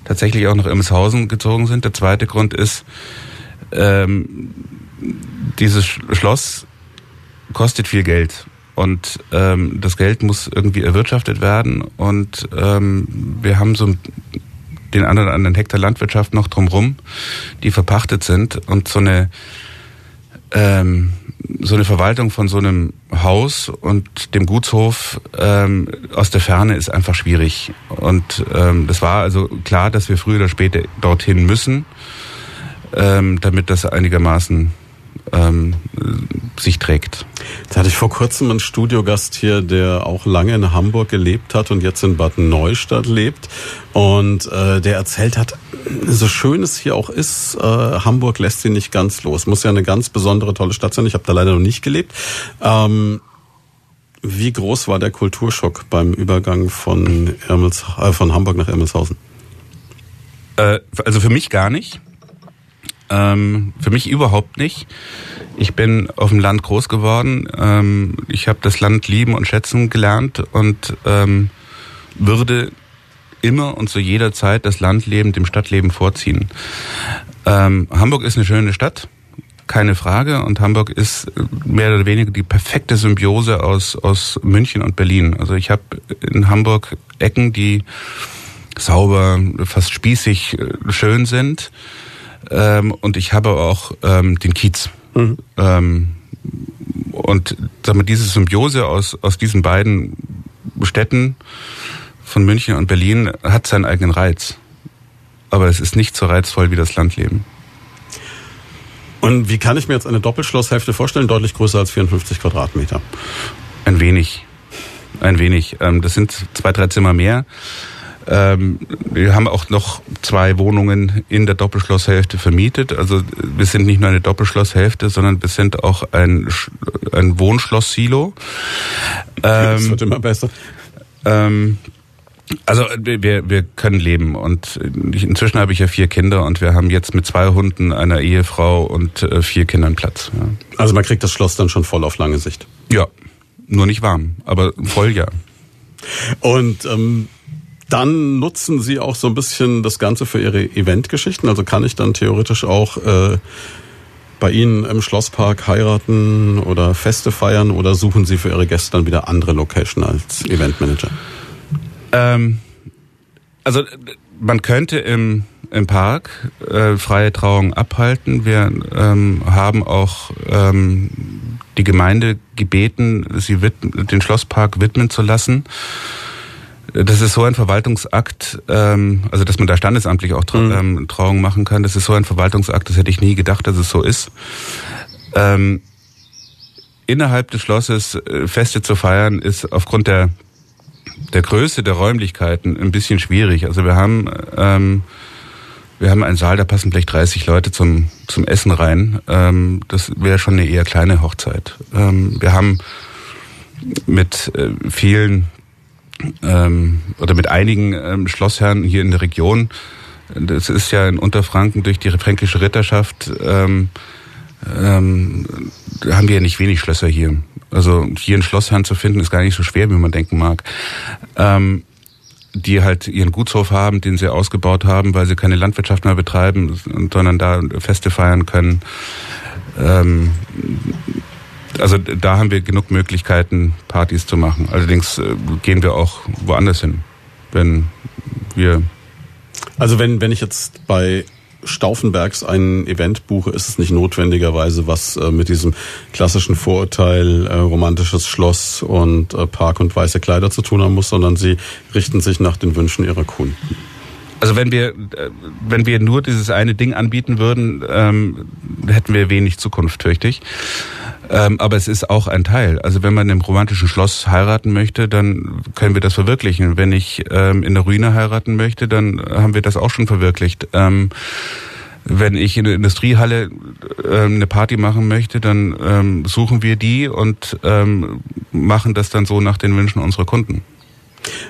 tatsächlich auch nach Irmeshausen gezogen sind. Der zweite Grund ist, ähm, dieses Sch- Schloss kostet viel Geld. Und ähm, das Geld muss irgendwie erwirtschaftet werden. Und ähm, wir haben so den anderen, anderen Hektar Landwirtschaft noch drumrum, die verpachtet sind. Und so eine, ähm, so eine Verwaltung von so einem Haus und dem Gutshof ähm, aus der Ferne ist einfach schwierig. Und ähm, das war also klar, dass wir früher oder später dorthin müssen, ähm, damit das einigermaßen ähm, sich trägt. Da hatte ich vor kurzem einen Studiogast hier, der auch lange in Hamburg gelebt hat und jetzt in Bad Neustadt lebt. Und äh, der erzählt hat, so schön es hier auch ist, äh, Hamburg lässt sie nicht ganz los. Muss ja eine ganz besondere, tolle Stadt sein. Ich habe da leider noch nicht gelebt. Ähm, wie groß war der Kulturschock beim Übergang von, Irmels, äh, von Hamburg nach Ermelshausen? Äh, also für mich gar nicht. Ähm, für mich überhaupt nicht. Ich bin auf dem Land groß geworden. Ähm, ich habe das Land lieben und schätzen gelernt und ähm, würde immer und zu jeder Zeit das Landleben dem Stadtleben vorziehen. Ähm, Hamburg ist eine schöne Stadt, keine Frage. Und Hamburg ist mehr oder weniger die perfekte Symbiose aus, aus München und Berlin. Also ich habe in Hamburg Ecken, die sauber, fast spießig äh, schön sind. Ähm, und ich habe auch ähm, den Kiez. Mhm. Ähm, und mal, diese Symbiose aus, aus diesen beiden Städten von München und Berlin hat seinen eigenen Reiz. Aber es ist nicht so reizvoll wie das Landleben. Und wie kann ich mir jetzt eine Doppelschlosshälfte vorstellen? Deutlich größer als 54 Quadratmeter. Ein wenig. Ein wenig. Ähm, das sind zwei, drei Zimmer mehr. Ähm, wir haben auch noch zwei Wohnungen in der Doppelschlosshälfte vermietet. Also wir sind nicht nur eine Doppelschlosshälfte, sondern wir sind auch ein, ein Wohnschloss-Silo. Das Ähm, wird immer besser. ähm, also wir, wir können leben und inzwischen habe ich ja vier Kinder und wir haben jetzt mit zwei Hunden, einer Ehefrau und äh, vier Kindern Platz. Ja. Also man kriegt das Schloss dann schon voll auf lange Sicht. ja, nur nicht warm, aber voll ja. Und ähm, dann nutzen Sie auch so ein bisschen das Ganze für Ihre Eventgeschichten. Also kann ich dann theoretisch auch äh, bei Ihnen im Schlosspark heiraten oder Feste feiern oder suchen Sie für Ihre Gäste dann wieder andere Location als Eventmanager? Ähm, also man könnte im, im Park äh, freie Trauungen abhalten. Wir ähm, haben auch ähm, die Gemeinde gebeten, sie widm- den Schlosspark widmen zu lassen. Das ist so ein Verwaltungsakt, ähm, also dass man da standesamtlich auch Tra ähm, Trauungen machen kann. Das ist so ein Verwaltungsakt, das hätte ich nie gedacht, dass es so ist. Ähm, innerhalb des Schlosses äh, Feste zu feiern, ist aufgrund der der Größe der Räumlichkeiten ein bisschen schwierig. Also wir haben ähm, wir haben einen Saal, da passen vielleicht 30 Leute zum zum Essen rein. Ähm, das wäre schon eine eher kleine Hochzeit. Ähm, wir haben mit äh, vielen ähm, oder mit einigen ähm, Schlossherren hier in der Region. Das ist ja in Unterfranken durch die fränkische Ritterschaft ähm, ähm, haben wir ja nicht wenig Schlösser hier. Also hier einen Schlossherrn zu finden, ist gar nicht so schwer, wie man denken mag. Ähm, die halt ihren Gutshof haben, den sie ausgebaut haben, weil sie keine Landwirtschaft mehr betreiben, sondern da Feste feiern können. Ähm, also da haben wir genug Möglichkeiten, Partys zu machen. Allerdings äh, gehen wir auch woanders hin, wenn wir Also wenn, wenn ich jetzt bei Stauffenbergs ein Event buche, ist es nicht notwendigerweise was äh, mit diesem klassischen Vorurteil äh, romantisches Schloss und äh, Park und weiße Kleider zu tun haben muss, sondern sie richten sich nach den Wünschen ihrer Kunden. Also wenn wir wenn wir nur dieses eine Ding anbieten würden, ähm, hätten wir wenig Zukunft, fürchte ich. Ähm, aber es ist auch ein Teil. Also wenn man im romantischen Schloss heiraten möchte, dann können wir das verwirklichen. Wenn ich ähm, in der Ruine heiraten möchte, dann haben wir das auch schon verwirklicht. Ähm, wenn ich in der Industriehalle ähm, eine Party machen möchte, dann ähm, suchen wir die und ähm, machen das dann so nach den Wünschen unserer Kunden.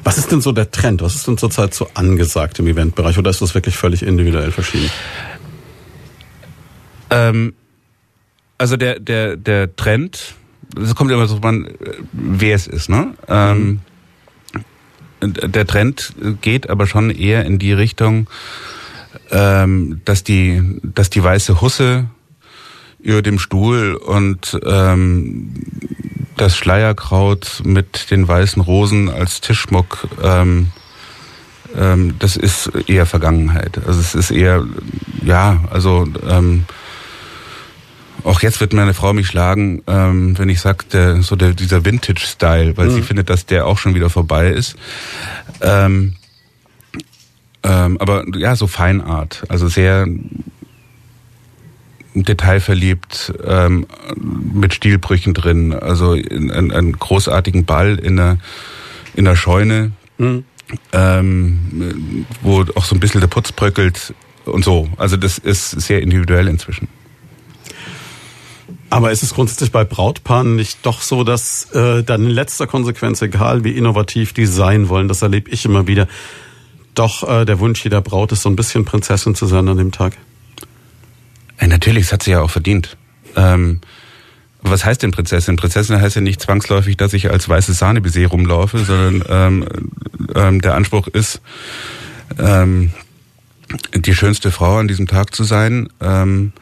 Was ist denn so der Trend? Was ist denn zurzeit so angesagt im Eventbereich oder ist das wirklich völlig individuell verschieden? Ähm, also der, der, der Trend, das kommt immer so an, wer es ist, ne? Ähm, der Trend geht aber schon eher in die Richtung, ähm, dass die, dass die weiße Husse über dem Stuhl und ähm, das Schleierkraut mit den weißen Rosen als Tischschmuck, ähm, ähm, das ist eher Vergangenheit. Also es ist eher, ja, also ähm, auch jetzt wird meine Frau mich schlagen, ähm, wenn ich sage, so der, dieser Vintage-Style, weil mhm. sie findet, dass der auch schon wieder vorbei ist. Ähm, ähm, aber ja, so Feinart, also sehr detailverliebt, ähm, mit Stilbrüchen drin, also einen, einen großartigen Ball in der, in der Scheune, mhm. ähm, wo auch so ein bisschen der Putz bröckelt und so. Also das ist sehr individuell inzwischen. Aber ist es grundsätzlich bei Brautpaaren nicht doch so, dass äh, dann in letzter Konsequenz, egal wie innovativ die sein wollen, das erlebe ich immer wieder, doch äh, der Wunsch jeder Braut ist, so ein bisschen Prinzessin zu sein an dem Tag? Ja, natürlich, das hat sie ja auch verdient. Ähm, was heißt denn Prinzessin? Prinzessin heißt ja nicht zwangsläufig, dass ich als weißes Sahnebaiser rumlaufe, sondern ähm, ähm, der Anspruch ist, ähm, die schönste Frau an diesem Tag zu sein. Ähm,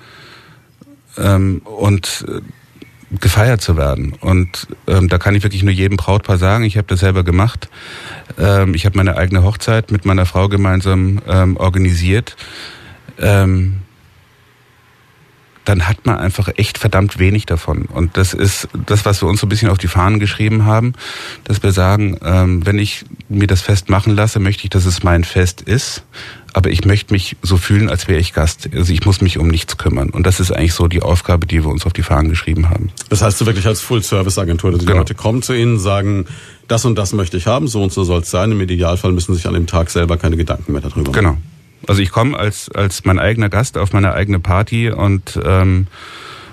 ähm, und äh, gefeiert zu werden. Und ähm, da kann ich wirklich nur jedem Brautpaar sagen, ich habe das selber gemacht. Ähm, ich habe meine eigene Hochzeit mit meiner Frau gemeinsam ähm, organisiert. Ähm, dann hat man einfach echt verdammt wenig davon. Und das ist das, was wir uns so ein bisschen auf die Fahnen geschrieben haben, dass wir sagen, ähm, wenn ich mir das Fest machen lasse, möchte ich, dass es mein Fest ist aber ich möchte mich so fühlen, als wäre ich Gast. Also ich muss mich um nichts kümmern. Und das ist eigentlich so die Aufgabe, die wir uns auf die Fahnen geschrieben haben. Das heißt du wirklich als Full-Service-Agentur, dass die genau. Leute kommen zu Ihnen, sagen, das und das möchte ich haben, so und so soll es sein. Im Idealfall müssen sich an dem Tag selber keine Gedanken mehr darüber machen. Genau. Also ich komme als, als mein eigener Gast auf meine eigene Party und ähm,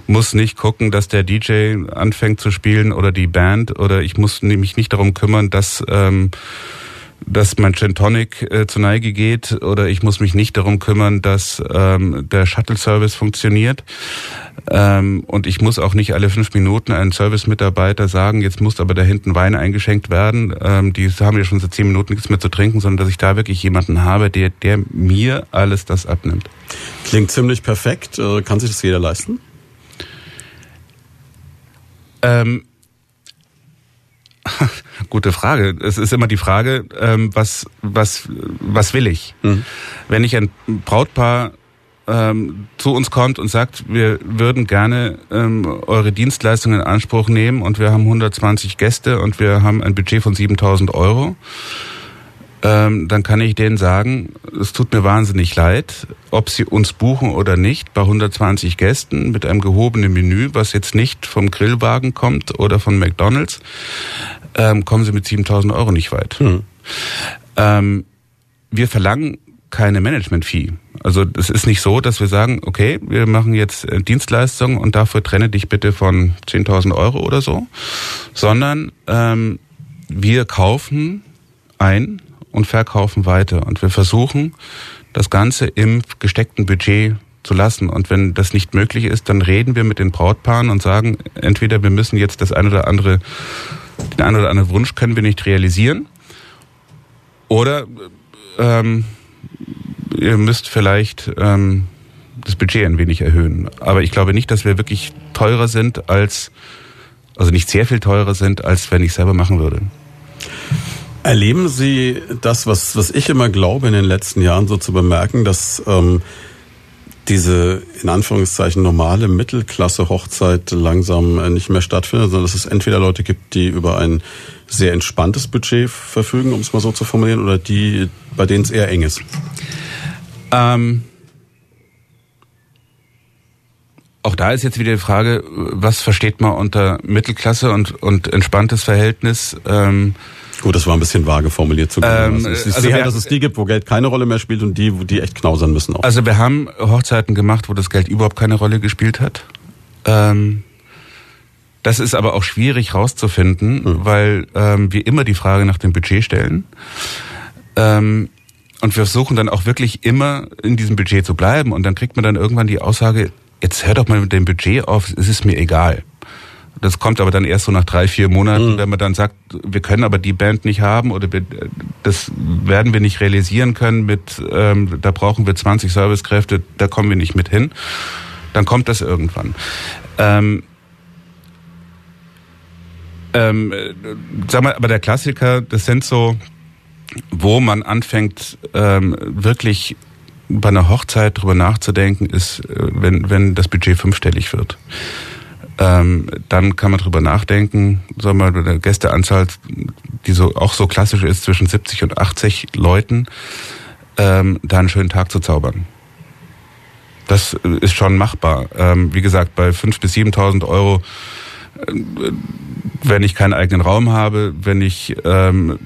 muss nicht gucken, dass der DJ anfängt zu spielen oder die Band oder ich muss mich nicht darum kümmern, dass ähm, dass mein Gin Tonic äh, zur Neige geht oder ich muss mich nicht darum kümmern, dass ähm, der Shuttle-Service funktioniert. Ähm, und ich muss auch nicht alle fünf Minuten einen Service-Mitarbeiter sagen, jetzt muss aber da hinten Wein eingeschenkt werden. Ähm, die haben ja schon seit zehn Minuten nichts mehr zu trinken, sondern dass ich da wirklich jemanden habe, der, der mir alles das abnimmt. Klingt ziemlich perfekt. Äh, kann sich das jeder leisten? Ähm, [LAUGHS] Gute Frage. Es ist immer die Frage, ähm, was, was, was will ich? Mhm. Wenn ich ein Brautpaar ähm, zu uns kommt und sagt, wir würden gerne ähm, eure Dienstleistung in Anspruch nehmen und wir haben 120 Gäste und wir haben ein Budget von 7000 Euro, ähm, dann kann ich denen sagen, es tut mir wahnsinnig leid, ob sie uns buchen oder nicht, bei 120 Gästen mit einem gehobenen Menü, was jetzt nicht vom Grillwagen kommt oder von McDonald's, ähm, kommen sie mit 7000 Euro nicht weit. Mhm. Ähm, wir verlangen keine Management-Fee. Also es ist nicht so, dass wir sagen, okay, wir machen jetzt äh, Dienstleistungen und dafür trenne dich bitte von 10.000 Euro oder so, sondern ähm, wir kaufen ein und verkaufen weiter. Und wir versuchen, das Ganze im gesteckten Budget zu lassen. Und wenn das nicht möglich ist, dann reden wir mit den Brautpaaren und sagen, entweder wir müssen jetzt das eine oder andere, den einen oder anderen Wunsch können wir nicht realisieren. Oder ähm, ihr müsst vielleicht ähm, das Budget ein wenig erhöhen. Aber ich glaube nicht, dass wir wirklich teurer sind als, also nicht sehr viel teurer sind, als wenn ich selber machen würde. Erleben Sie das, was, was ich immer glaube, in den letzten Jahren so zu bemerken, dass ähm, diese in Anführungszeichen normale Mittelklasse-Hochzeit langsam äh, nicht mehr stattfindet, sondern dass es entweder Leute gibt, die über ein sehr entspanntes Budget verfügen, um es mal so zu formulieren, oder die, bei denen es eher eng ist? Ähm, auch da ist jetzt wieder die Frage, was versteht man unter Mittelklasse und, und entspanntes Verhältnis? Ähm, Gut, das war ein bisschen vage formuliert zu ähm, also Ich also sehe, dass es die gibt, wo Geld keine Rolle mehr spielt und die, die echt knausern müssen. Auch. Also wir haben Hochzeiten gemacht, wo das Geld überhaupt keine Rolle gespielt hat. Ähm, das ist aber auch schwierig rauszufinden, mhm. weil ähm, wir immer die Frage nach dem Budget stellen. Ähm, und wir versuchen dann auch wirklich immer in diesem Budget zu bleiben. Und dann kriegt man dann irgendwann die Aussage, jetzt hör doch mal mit dem Budget auf, es ist mir egal. Das kommt aber dann erst so nach drei, vier Monaten, mhm. wenn man dann sagt, wir können aber die Band nicht haben oder wir, das werden wir nicht realisieren können mit, ähm, da brauchen wir 20 Servicekräfte, da kommen wir nicht mit hin. Dann kommt das irgendwann. Ähm, ähm, sag mal, aber der Klassiker, das sind so, wo man anfängt, ähm, wirklich bei einer Hochzeit drüber nachzudenken, ist, äh, wenn, wenn das Budget fünfstellig wird. Ähm, dann kann man drüber nachdenken, sagen wir mal, eine Gästeanzahl, die so auch so klassisch ist, zwischen 70 und 80 Leuten, ähm, da einen schönen Tag zu zaubern. Das ist schon machbar. Ähm, wie gesagt, bei 5.000 bis 7.000 Euro, äh, wenn ich keinen eigenen Raum habe, wenn ich, ähm,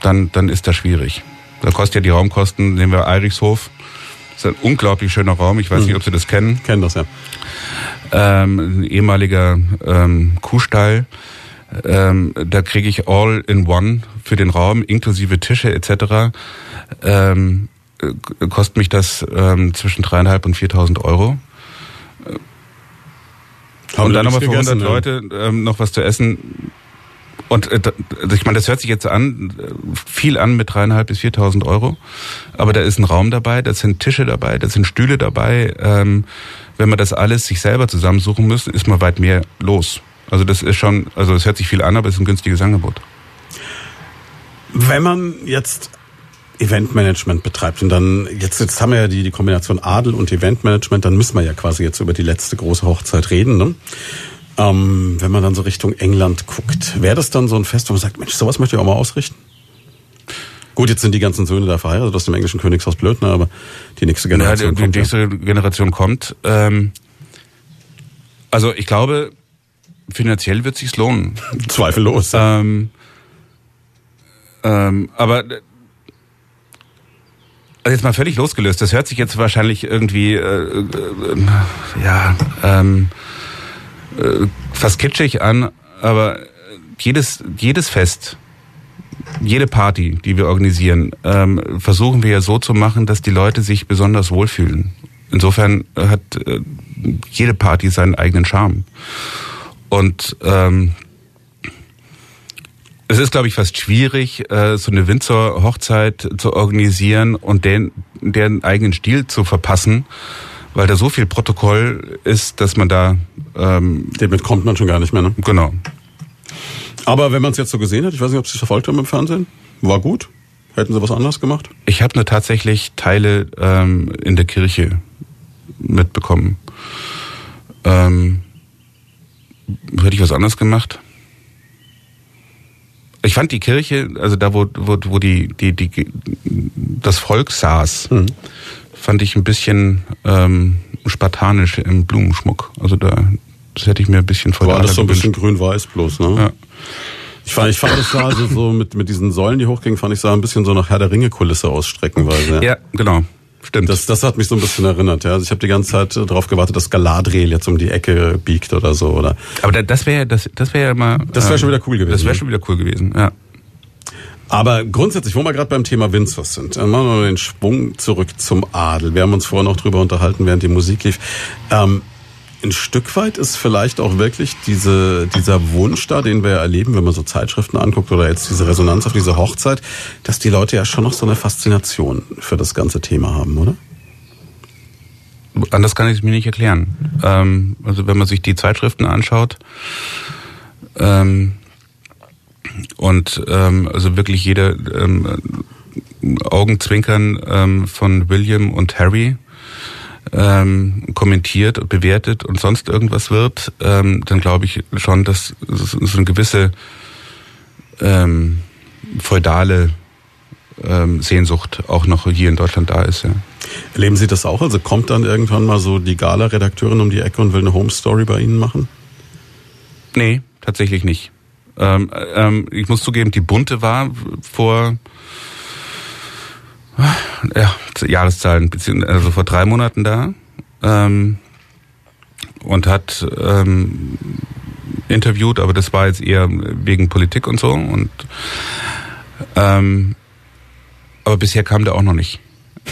dann, dann ist das schwierig. Da kostet ja die Raumkosten, nehmen wir Eirichshof. Das ist ein unglaublich schöner Raum. Ich weiß mhm. nicht, ob Sie das kennen. Kennen das, ja. Ähm, ein ehemaliger ähm, Kuhstall. Ähm, da kriege ich all in one für den Raum, inklusive Tische etc. Ähm, äh, kostet mich das ähm, zwischen dreieinhalb und viertausend Euro. Haben und dann nochmal für 100 Leute ähm, noch was zu essen und äh, ich meine, das hört sich jetzt an, viel an mit dreieinhalb bis viertausend Euro. Aber da ist ein Raum dabei, da sind Tische dabei, da sind Stühle dabei. Ähm, wenn man das alles sich selber zusammensuchen müsste, ist man weit mehr los. Also das ist schon, also es hört sich viel an, aber es ist ein günstiges Angebot. Wenn man jetzt Eventmanagement betreibt und dann jetzt jetzt haben wir ja die die Kombination Adel und Eventmanagement, dann müssen wir ja quasi jetzt über die letzte große Hochzeit reden. Ne? Ähm, wenn man dann so Richtung England guckt, wäre das dann so ein Fest, wo man sagt, Mensch, sowas möchte ich auch mal ausrichten? Gut, jetzt sind die ganzen Söhne da verheiratet aus dem englischen Königshaus Blödner, aber die nächste Generation ja, die, kommt. Die nächste ja. Generation kommt. Ähm, also ich glaube, finanziell wird sich's lohnen. [LAUGHS] Zweifellos. Ähm, ähm, aber also jetzt mal völlig losgelöst. Das hört sich jetzt wahrscheinlich irgendwie äh, äh, ja ähm, äh, fast kitschig an, aber jedes, jedes Fest, jede Party, die wir organisieren, ähm, versuchen wir ja so zu machen, dass die Leute sich besonders wohlfühlen. Insofern hat äh, jede Party seinen eigenen Charme. Und ähm, es ist, glaube ich, fast schwierig, äh, so eine Windsor-Hochzeit zu organisieren und den, deren eigenen Stil zu verpassen weil da so viel Protokoll ist, dass man da... Ähm, Damit kommt man schon gar nicht mehr, ne? Genau. Aber wenn man es jetzt so gesehen hat, ich weiß nicht, ob Sie es verfolgt haben im Fernsehen, war gut? Hätten Sie was anders gemacht? Ich habe nur tatsächlich Teile ähm, in der Kirche mitbekommen. Ähm, hätte ich was anders gemacht? Ich fand die Kirche, also da wo wo, wo die die die das Volk saß, mhm fand ich ein bisschen ähm, spartanisch im Blumenschmuck. Also da, das hätte ich mir ein bisschen vor War das so ein bisschen grün-weiß bloß, ne? Ja. Ich fand, ich fand es sah also so mit, mit diesen Säulen, die hochgingen, fand ich sah ein bisschen so nach Herr der Ringe-Kulisse aus, streckenweise. Ja, genau. Stimmt. Das, das hat mich so ein bisschen erinnert. Ja. Also ich habe die ganze Zeit darauf gewartet, dass Galadriel jetzt um die Ecke biegt oder so. Oder. Aber das wäre das, das wäre ja mal. Das wäre ähm, schon wieder cool gewesen. Das wäre schon wieder cool gewesen. Ja. Aber grundsätzlich, wo wir gerade beim Thema Windsors sind, machen wir den Schwung zurück zum Adel. Wir haben uns vorher noch drüber unterhalten, während die Musik lief. Ähm, ein Stück weit ist vielleicht auch wirklich diese, dieser Wunsch da, den wir erleben, wenn man so Zeitschriften anguckt oder jetzt diese Resonanz auf diese Hochzeit, dass die Leute ja schon noch so eine Faszination für das ganze Thema haben, oder? Anders kann ich es mir nicht erklären. Ähm, also wenn man sich die Zeitschriften anschaut, ähm, und ähm, also wirklich jede ähm, Augenzwinkern ähm, von William und Harry ähm, kommentiert, bewertet und sonst irgendwas wird, ähm, dann glaube ich schon, dass so eine gewisse ähm, feudale ähm, Sehnsucht auch noch hier in Deutschland da ist. Ja. Erleben Sie das auch? Also kommt dann irgendwann mal so die Gala-Redakteurin um die Ecke und will eine Home Story bei Ihnen machen? Nee, tatsächlich nicht. Ähm, ähm, ich muss zugeben, die bunte war vor ja, Jahreszahlen, also vor drei Monaten da ähm, und hat ähm, interviewt, aber das war jetzt eher wegen Politik und so und ähm, aber bisher kam der auch noch nicht.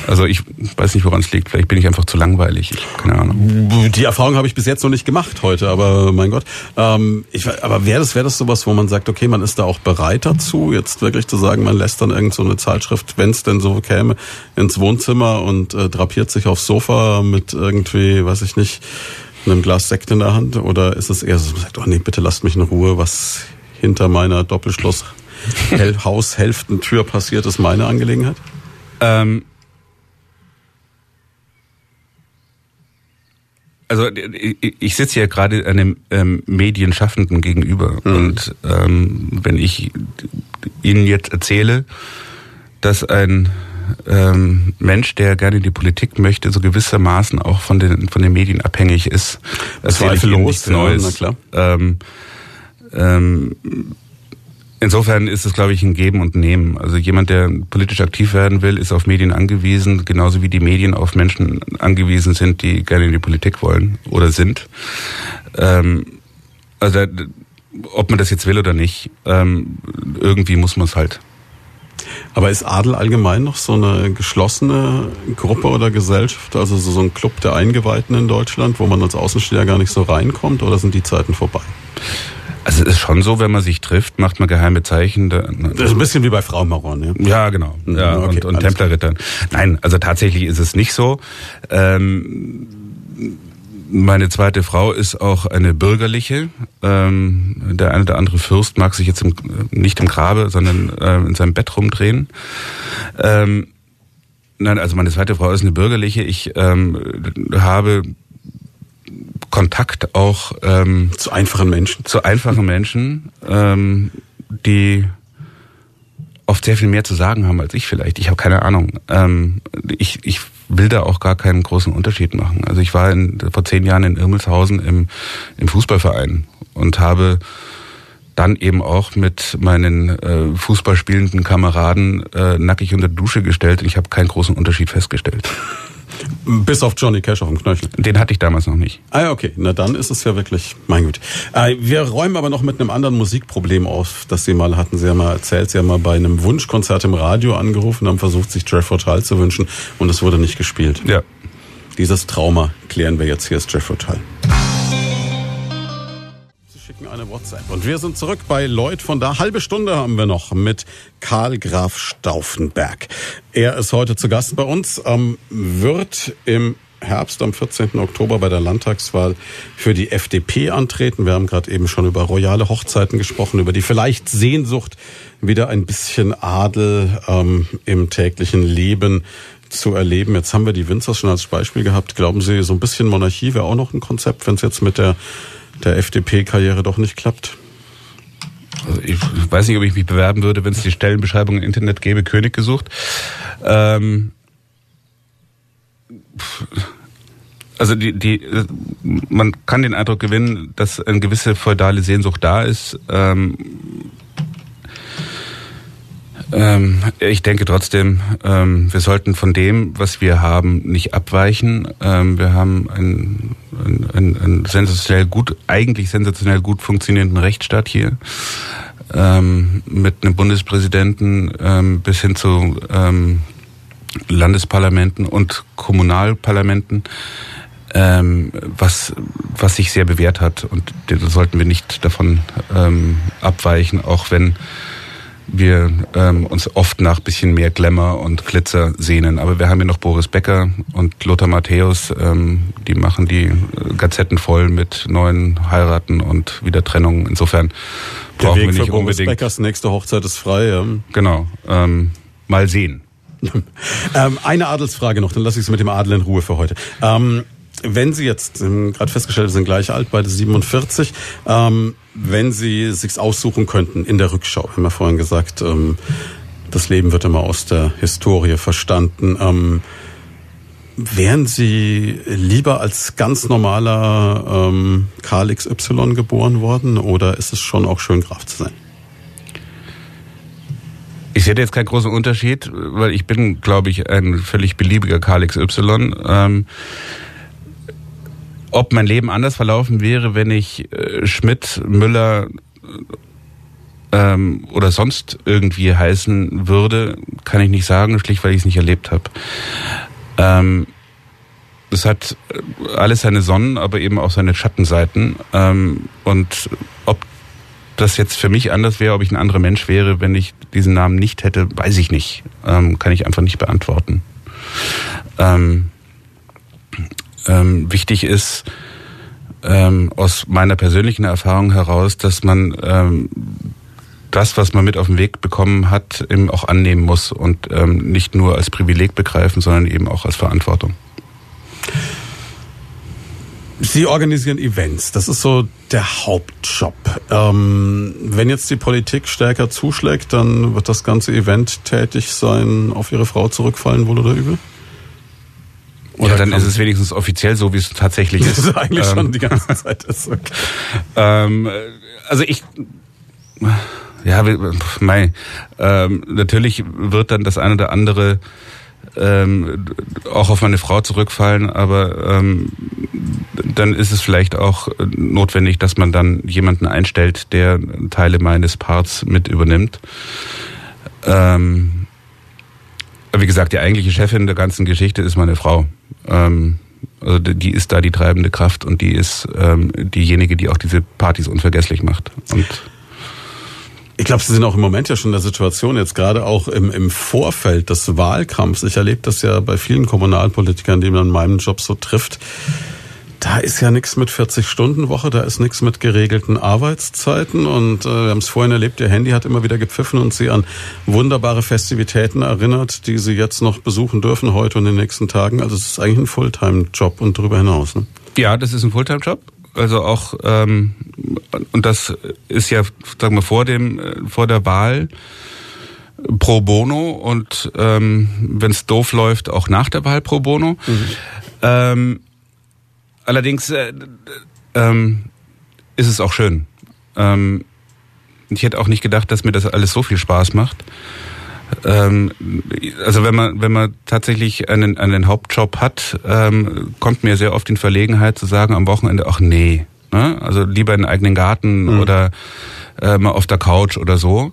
Also ich weiß nicht, woran es liegt. Vielleicht bin ich einfach zu langweilig. Ich, keine Ahnung. Die Erfahrung habe ich bis jetzt noch nicht gemacht heute, aber mein Gott. Ähm, ich, aber wäre das, wäre das sowas, wo man sagt, okay, man ist da auch bereit dazu, jetzt wirklich zu sagen, man lässt dann irgend so eine Zeitschrift, wenn es denn so käme, ins Wohnzimmer und äh, drapiert sich aufs Sofa mit irgendwie, weiß ich nicht, einem Glas Sekt in der Hand? Oder ist es eher so, man sagt, oh nee, bitte lasst mich in Ruhe, was hinter meiner Doppelschloss Haushälftentür passiert, ist meine Angelegenheit? Ähm also ich sitze ja gerade einem ähm, Medienschaffenden gegenüber mhm. und ähm, wenn ich Ihnen jetzt erzähle, dass ein ähm, Mensch, der gerne in die Politik möchte, so gewissermaßen auch von den von den Medien abhängig ist, ich Ihnen nichts Neues. Ja, ähm, ähm, Insofern ist es, glaube ich, ein Geben und Nehmen. Also jemand, der politisch aktiv werden will, ist auf Medien angewiesen, genauso wie die Medien auf Menschen angewiesen sind, die gerne in die Politik wollen oder sind. Ähm, also ob man das jetzt will oder nicht, ähm, irgendwie muss man es halt. Aber ist Adel allgemein noch so eine geschlossene Gruppe oder Gesellschaft, also so ein Club der Eingeweihten in Deutschland, wo man als Außensteher gar nicht so reinkommt, oder sind die Zeiten vorbei? Also es ist schon so, wenn man sich trifft, macht man geheime Zeichen. Das ist ein bisschen wie bei Frau Maron, ja? Ja, genau. Mhm, ja, okay, und, und Templerrittern. Nein, also tatsächlich ist es nicht so. Ähm, meine zweite Frau ist auch eine bürgerliche. Ähm, der eine oder andere Fürst mag sich jetzt im, nicht im Grabe, sondern äh, in seinem Bett rumdrehen. Ähm, nein, also meine zweite Frau ist eine bürgerliche. Ich ähm, habe Kontakt auch ähm, zu einfachen Menschen. Zu einfachen Menschen, ähm, die oft sehr viel mehr zu sagen haben als ich vielleicht. Ich habe keine Ahnung. Ähm, ich, ich will da auch gar keinen großen Unterschied machen. Also ich war in, vor zehn Jahren in Irmelshausen im, im Fußballverein und habe dann eben auch mit meinen äh, Fußballspielenden Kameraden äh, nackig unter die Dusche gestellt. Ich habe keinen großen Unterschied festgestellt. Bis auf Johnny Cash auf dem Knöchel. Den hatte ich damals noch nicht. Ah, okay. Na dann ist es ja wirklich, mein Gut. Äh, wir räumen aber noch mit einem anderen Musikproblem auf, das Sie mal hatten. Sie haben mal erzählt, Sie haben mal bei einem Wunschkonzert im Radio angerufen, haben versucht, sich Jeffrey Hall zu wünschen und es wurde nicht gespielt. Ja. Dieses Trauma klären wir jetzt. Hier ist Jeffrey Hall schicken eine WhatsApp. Und wir sind zurück bei Lloyd von da. Halbe Stunde haben wir noch mit Karl Graf Stauffenberg. Er ist heute zu Gast bei uns, ähm, wird im Herbst am 14. Oktober bei der Landtagswahl für die FDP antreten. Wir haben gerade eben schon über royale Hochzeiten gesprochen, über die vielleicht Sehnsucht, wieder ein bisschen Adel ähm, im täglichen Leben zu erleben. Jetzt haben wir die Winzers schon als Beispiel gehabt. Glauben Sie, so ein bisschen Monarchie wäre auch noch ein Konzept, wenn es jetzt mit der der FDP-Karriere doch nicht klappt? Also ich weiß nicht, ob ich mich bewerben würde, wenn es die Stellenbeschreibung im Internet gäbe, König gesucht. Ähm, also die, die, man kann den Eindruck gewinnen, dass eine gewisse feudale Sehnsucht da ist. Ähm, ähm, ich denke trotzdem, ähm, wir sollten von dem, was wir haben, nicht abweichen. Ähm, wir haben einen, einen, einen sensationell gut, eigentlich sensationell gut funktionierenden Rechtsstaat hier. Ähm, mit einem Bundespräsidenten ähm, bis hin zu ähm, Landesparlamenten und Kommunalparlamenten, ähm, was, was sich sehr bewährt hat. Und da sollten wir nicht davon ähm, abweichen, auch wenn wir ähm, uns oft nach bisschen mehr Glamour und Glitzer sehnen. Aber wir haben hier noch Boris Becker und Lothar Matthäus, ähm, die machen die äh, Gazetten voll mit neuen Heiraten und wieder Trennungen. Insofern brauchen wir nicht für Boris unbedingt. Beckers nächste Hochzeit ist frei. Ja. Genau. Ähm, mal sehen. [LAUGHS] ähm, eine Adelsfrage noch, dann lasse ich es mit dem Adel in Ruhe für heute. Ähm, wenn Sie jetzt, gerade festgestellt, sind gleich alt, beide 47, ähm, wenn Sie sich's aussuchen könnten in der Rückschau, haben wir vorhin gesagt, ähm, das Leben wird immer aus der Historie verstanden. Ähm, wären Sie lieber als ganz normaler ähm, Karl XY geboren worden oder ist es schon auch schön, Graf zu sein? Ich sehe jetzt keinen großen Unterschied, weil ich bin, glaube ich, ein völlig beliebiger Karl XY. Ähm, ob mein Leben anders verlaufen wäre, wenn ich äh, Schmidt, Müller ähm, oder sonst irgendwie heißen würde, kann ich nicht sagen, schlicht weil ich es nicht erlebt habe. Ähm, es hat alles seine Sonnen, aber eben auch seine Schattenseiten. Ähm, und ob das jetzt für mich anders wäre, ob ich ein anderer Mensch wäre, wenn ich diesen Namen nicht hätte, weiß ich nicht. Ähm, kann ich einfach nicht beantworten. Ähm, ähm, wichtig ist ähm, aus meiner persönlichen Erfahrung heraus, dass man ähm, das, was man mit auf den Weg bekommen hat, eben auch annehmen muss und ähm, nicht nur als Privileg begreifen, sondern eben auch als Verantwortung. Sie organisieren Events, das ist so der Hauptjob. Ähm, wenn jetzt die Politik stärker zuschlägt, dann wird das ganze Event tätig sein, auf Ihre Frau zurückfallen, wohl oder übel? Oder ja, dann ist es wenigstens offiziell so, wie es tatsächlich ist. Das ist eigentlich ähm, schon die ganze Zeit ist. Okay. [LAUGHS] ähm, also ich, ja, mei, ähm, natürlich wird dann das eine oder andere ähm, auch auf meine Frau zurückfallen, aber ähm, dann ist es vielleicht auch notwendig, dass man dann jemanden einstellt, der Teile meines Parts mit übernimmt. Ähm, wie gesagt, die eigentliche Chefin der ganzen Geschichte ist meine Frau. Ähm, also die ist da die treibende Kraft und die ist ähm, diejenige, die auch diese Partys unvergesslich macht. Und ich glaube, Sie sind auch im Moment ja schon in der Situation, jetzt gerade auch im, im Vorfeld des Wahlkampfs. Ich erlebe das ja bei vielen Kommunalpolitikern, die man in meinem Job so trifft. Da ist ja nichts mit 40-Stunden-Woche, da ist nichts mit geregelten Arbeitszeiten und äh, wir haben es vorhin erlebt, Ihr Handy hat immer wieder gepfiffen und Sie an wunderbare Festivitäten erinnert, die Sie jetzt noch besuchen dürfen heute und in den nächsten Tagen. Also es ist eigentlich ein Fulltime-Job und darüber hinaus. Ne? Ja, das ist ein Fulltime-Job. Also auch ähm, und das ist ja, sagen wir vor dem vor der Wahl pro bono und ähm, wenn es doof läuft auch nach der Wahl pro bono. Mhm. Ähm, Allerdings äh, ähm, ist es auch schön. Ähm, ich hätte auch nicht gedacht, dass mir das alles so viel Spaß macht. Ähm, also wenn man wenn man tatsächlich einen einen Hauptjob hat, ähm, kommt mir sehr oft in Verlegenheit zu sagen am Wochenende, ach nee, ne? also lieber in den eigenen Garten mhm. oder äh, mal auf der Couch oder so.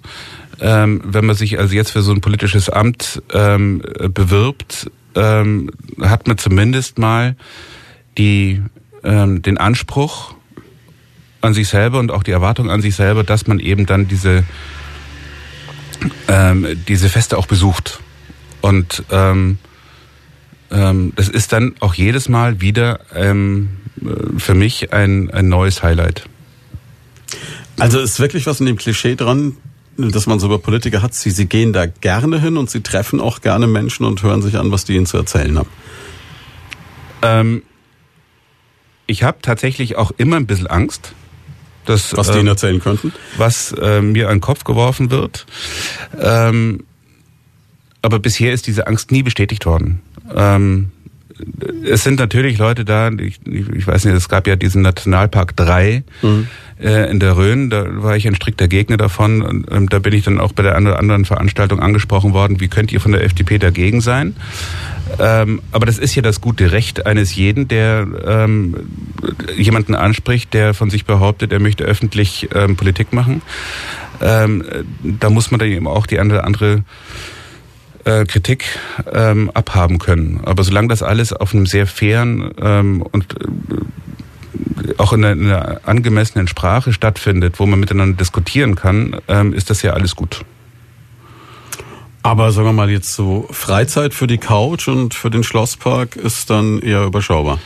Ähm, wenn man sich also jetzt für so ein politisches Amt ähm, bewirbt, ähm, hat man zumindest mal die, ähm, den Anspruch an sich selber und auch die Erwartung an sich selber, dass man eben dann diese, ähm, diese Feste auch besucht. Und ähm, ähm, das ist dann auch jedes Mal wieder ähm, für mich ein, ein neues Highlight. Also ist wirklich was in dem Klischee dran, dass man so über Politiker hat. Sie, sie gehen da gerne hin und sie treffen auch gerne Menschen und hören sich an, was die ihnen zu erzählen haben. Ähm, ich habe tatsächlich auch immer ein bisschen Angst. Dass, was ähm, erzählen könnten? Was äh, mir an den Kopf geworfen wird. Ähm, aber bisher ist diese Angst nie bestätigt worden. Ähm, es sind natürlich Leute da, ich, ich weiß nicht, es gab ja diesen Nationalpark 3 mhm. äh, in der Rhön, da war ich ein strikter Gegner davon und ähm, da bin ich dann auch bei der anderen Veranstaltung angesprochen worden, wie könnt ihr von der FDP dagegen sein? Ähm, aber das ist ja das gute Recht eines jeden, der ähm, jemanden anspricht, der von sich behauptet, er möchte öffentlich ähm, Politik machen. Ähm, da muss man dann eben auch die eine andere äh, Kritik ähm, abhaben können. Aber solange das alles auf einem sehr fairen ähm, und äh, auch in einer, in einer, angemessenen Sprache stattfindet, wo man miteinander diskutieren kann, ist das ja alles gut. Aber sagen wir mal jetzt so Freizeit für die Couch und für den Schlosspark ist dann eher überschaubar.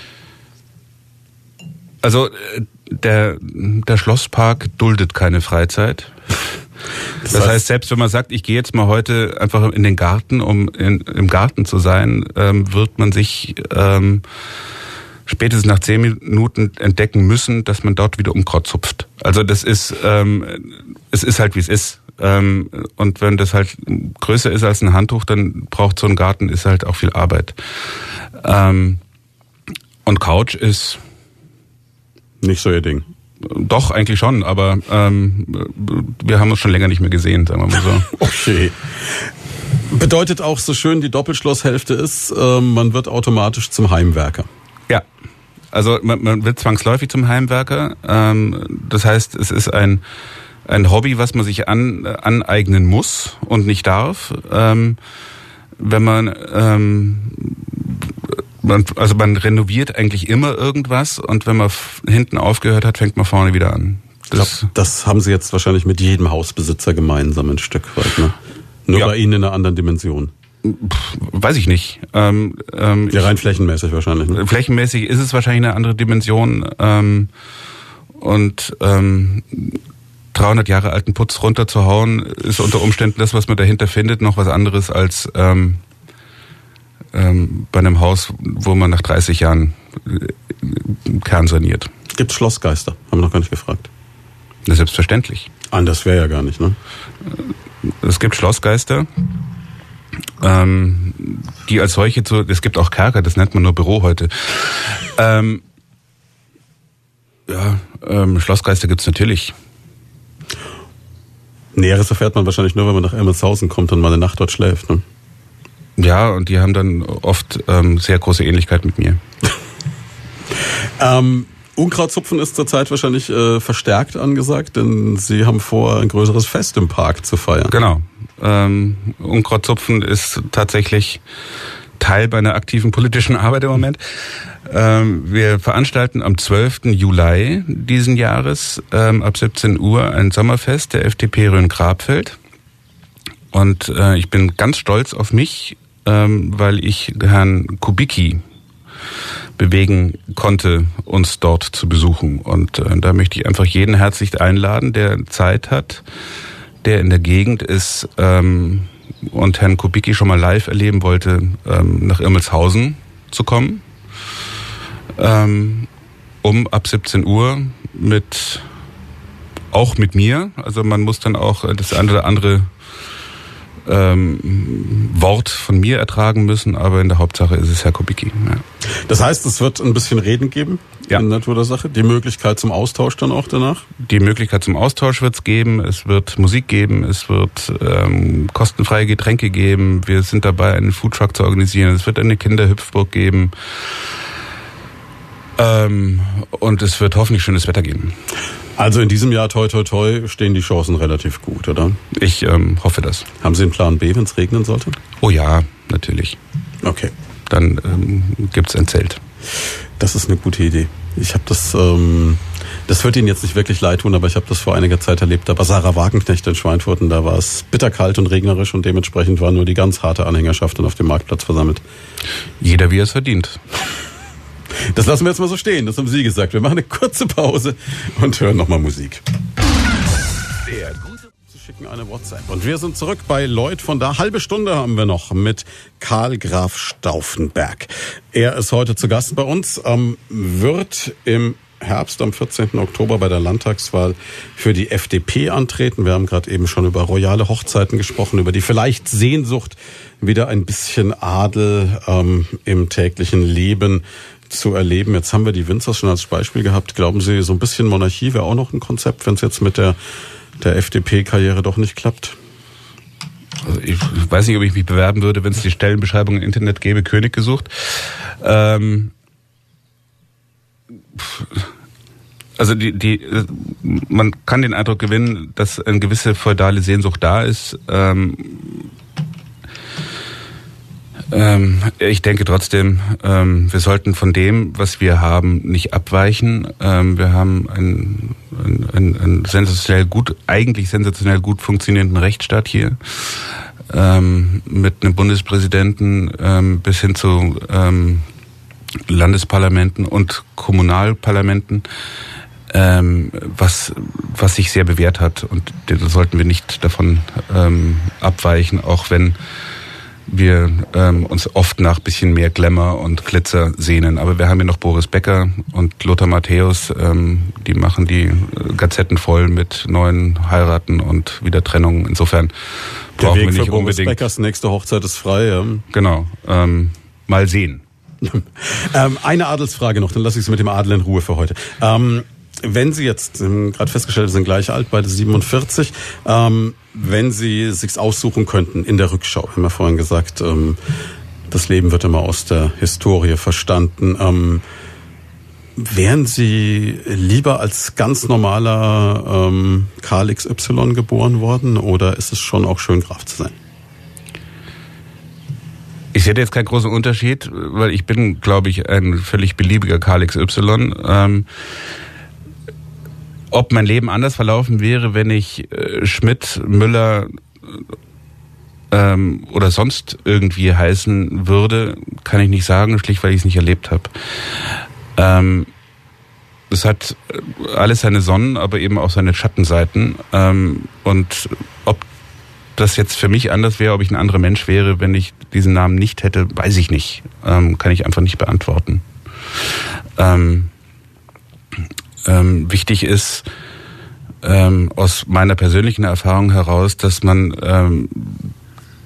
Also äh, der, der Schlosspark duldet keine Freizeit. Das, das heißt, selbst wenn man sagt, ich gehe jetzt mal heute einfach in den Garten, um in, im Garten zu sein, ähm, wird man sich ähm, spätestens nach zehn Minuten entdecken müssen, dass man dort wieder Unkraut zupft. Also das ist, ähm, es ist halt wie es ist. Ähm, und wenn das halt größer ist als ein Handtuch, dann braucht so ein Garten ist halt auch viel Arbeit. Ähm, und Couch ist nicht so ihr Ding. Doch, eigentlich schon, aber ähm, wir haben uns schon länger nicht mehr gesehen, sagen wir mal so. [LAUGHS] okay. Bedeutet auch, so schön die Doppelschlosshälfte ist, äh, man wird automatisch zum Heimwerker. Ja, also man, man wird zwangsläufig zum Heimwerker. Ähm, das heißt, es ist ein, ein Hobby, was man sich an, aneignen muss und nicht darf. Ähm, wenn man ähm, man, also man renoviert eigentlich immer irgendwas und wenn man hinten aufgehört hat, fängt man vorne wieder an. Das, glaub, das haben Sie jetzt wahrscheinlich mit jedem Hausbesitzer gemeinsam ein Stück weit, ne? Nur ja. bei Ihnen in einer anderen Dimension. Weiß ich nicht. Ähm, ähm, ja, rein flächenmäßig wahrscheinlich. Ne? Flächenmäßig ist es wahrscheinlich eine andere Dimension. Ähm, und ähm, 300 Jahre alten Putz runterzuhauen, ist unter Umständen das, was man dahinter findet, noch was anderes als ähm, ähm, bei einem Haus, wo man nach 30 Jahren äh, Kern saniert. Gibt es Schlossgeister? Haben wir noch gar nicht gefragt. Na, selbstverständlich. Anders wäre ja gar nicht, ne? Äh, es gibt Schlossgeister, ähm, die als solche zu, es gibt auch Kerker, das nennt man nur Büro heute. Ähm, ja, ähm, Schlossgeister gibt's natürlich. Näheres erfährt man wahrscheinlich nur, wenn man nach Emmelshausen kommt und mal eine Nacht dort schläft. Ne? Ja, und die haben dann oft ähm, sehr große Ähnlichkeit mit mir. [LAUGHS] ähm, Unkrautzupfen ist zurzeit wahrscheinlich äh, verstärkt angesagt, denn Sie haben vor, ein größeres Fest im Park zu feiern. Genau. Ähm, Unkrautzupfen ist tatsächlich Teil meiner aktiven politischen Arbeit im Moment. Ähm, wir veranstalten am 12. Juli diesen Jahres ähm, ab 17 Uhr ein Sommerfest der FDP Rhön-Grabfeld. Und äh, ich bin ganz stolz auf mich, ähm, weil ich Herrn Kubicki bewegen konnte, uns dort zu besuchen. Und äh, da möchte ich einfach jeden herzlich einladen, der Zeit hat, der in der Gegend ist ähm, und Herrn Kubicki schon mal live erleben wollte, ähm, nach Irmelshausen zu kommen, ähm, um ab 17 Uhr mit auch mit mir. Also man muss dann auch das eine oder andere ähm, Wort von mir ertragen müssen, aber in der Hauptsache ist es Herr Kubicki. Ja. Das heißt, es wird ein bisschen Reden geben ja. in der Natur der Sache. Die Möglichkeit zum Austausch dann auch danach? Die Möglichkeit zum Austausch wird es geben. Es wird Musik geben. Es wird ähm, kostenfreie Getränke geben. Wir sind dabei, einen Foodtruck zu organisieren. Es wird eine Kinderhüpfburg geben. Ähm, und es wird hoffentlich schönes Wetter geben. Also in diesem Jahr, toi, toi, toi, stehen die Chancen relativ gut, oder? Ich ähm, hoffe das. Haben Sie einen Plan B, wenn es regnen sollte? Oh ja, natürlich. Okay. Dann ähm, gibt ein Zelt. Das ist eine gute Idee. Ich habe das, ähm, das wird Ihnen jetzt nicht wirklich leid tun, aber ich habe das vor einiger Zeit erlebt. Da war Sarah Wagenknecht in Schweinfurt und da war es bitterkalt und regnerisch und dementsprechend war nur die ganz harte Anhängerschaft dann auf dem Marktplatz versammelt. Jeder wie er es verdient. Das lassen wir jetzt mal so stehen. Das haben Sie gesagt. Wir machen eine kurze Pause und hören nochmal Musik. Der gute Sie schicken eine WhatsApp. Und wir sind zurück bei Lloyd von da. Halbe Stunde haben wir noch mit Karl Graf Stauffenberg. Er ist heute zu Gast bei uns, ähm, wird im Herbst am 14. Oktober bei der Landtagswahl für die FDP antreten. Wir haben gerade eben schon über royale Hochzeiten gesprochen, über die vielleicht Sehnsucht, wieder ein bisschen Adel ähm, im täglichen Leben zu erleben. Jetzt haben wir die Winzers schon als Beispiel gehabt. Glauben Sie, so ein bisschen Monarchie wäre auch noch ein Konzept, wenn es jetzt mit der, der FDP-Karriere doch nicht klappt? Also ich weiß nicht, ob ich mich bewerben würde, wenn es die Stellenbeschreibung im Internet gäbe, König gesucht. Ähm also die, die, man kann den Eindruck gewinnen, dass eine gewisse feudale Sehnsucht da ist. Ähm ähm, ich denke trotzdem, ähm, wir sollten von dem, was wir haben, nicht abweichen. Ähm, wir haben einen, einen, einen sensationell gut, eigentlich sensationell gut funktionierenden Rechtsstaat hier. Ähm, mit einem Bundespräsidenten ähm, bis hin zu ähm, Landesparlamenten und Kommunalparlamenten, ähm, was, was sich sehr bewährt hat. Und da sollten wir nicht davon ähm, abweichen, auch wenn wir ähm, uns oft nach bisschen mehr Glamour und Glitzer sehnen. Aber wir haben hier noch Boris Becker und Lothar Matthäus, ähm, die machen die äh, Gazetten voll mit neuen Heiraten und wieder Trennungen. Insofern Der brauchen Weg wir nicht für unbedingt. Boris Beckers nächste Hochzeit ist frei. Ja. Genau. Ähm, mal sehen. [LAUGHS] ähm, eine Adelsfrage noch, dann lasse ich Sie mit dem Adel in Ruhe für heute. Ähm, wenn Sie jetzt, gerade festgestellt, sind gleich alt, beide 47, ähm, wenn Sie sich's aussuchen könnten in der Rückschau, haben wir vorhin gesagt, ähm, das Leben wird immer aus der Historie verstanden. Ähm, wären Sie lieber als ganz normaler ähm, Karl XY geboren worden oder ist es schon auch schön, Graf zu sein? Ich sehe jetzt keinen großen Unterschied, weil ich bin, glaube ich, ein völlig beliebiger Karl XY. Ähm, ob mein Leben anders verlaufen wäre, wenn ich äh, Schmidt, Müller ähm, oder sonst irgendwie heißen würde, kann ich nicht sagen, schlicht weil ich es nicht erlebt habe. Ähm, es hat alles seine Sonnen, aber eben auch seine Schattenseiten. Ähm, und ob das jetzt für mich anders wäre, ob ich ein anderer Mensch wäre, wenn ich diesen Namen nicht hätte, weiß ich nicht. Ähm, kann ich einfach nicht beantworten. Ähm, ähm, wichtig ist ähm, aus meiner persönlichen Erfahrung heraus, dass man ähm,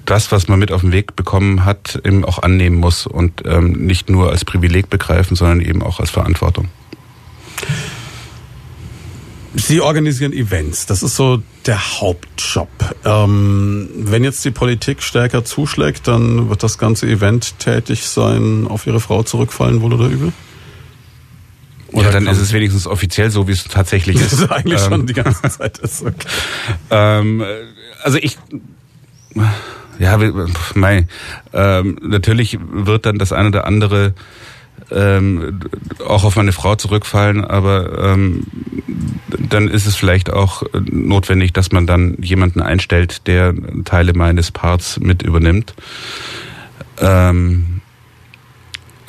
das, was man mit auf den Weg bekommen hat, eben auch annehmen muss und ähm, nicht nur als Privileg begreifen, sondern eben auch als Verantwortung. Sie organisieren Events, das ist so der Hauptjob. Ähm, wenn jetzt die Politik stärker zuschlägt, dann wird das ganze Event tätig sein, auf Ihre Frau zurückfallen, wohl oder übel? Oder ja, dann ist es wenigstens offiziell so, wie es tatsächlich ist. Das ist eigentlich ähm, schon die ganze Zeit ist. Okay. [LAUGHS] ähm, also ich, ja, mei, ähm, natürlich wird dann das eine oder andere ähm, auch auf meine Frau zurückfallen, aber ähm, dann ist es vielleicht auch notwendig, dass man dann jemanden einstellt, der Teile meines Parts mit übernimmt. Ähm,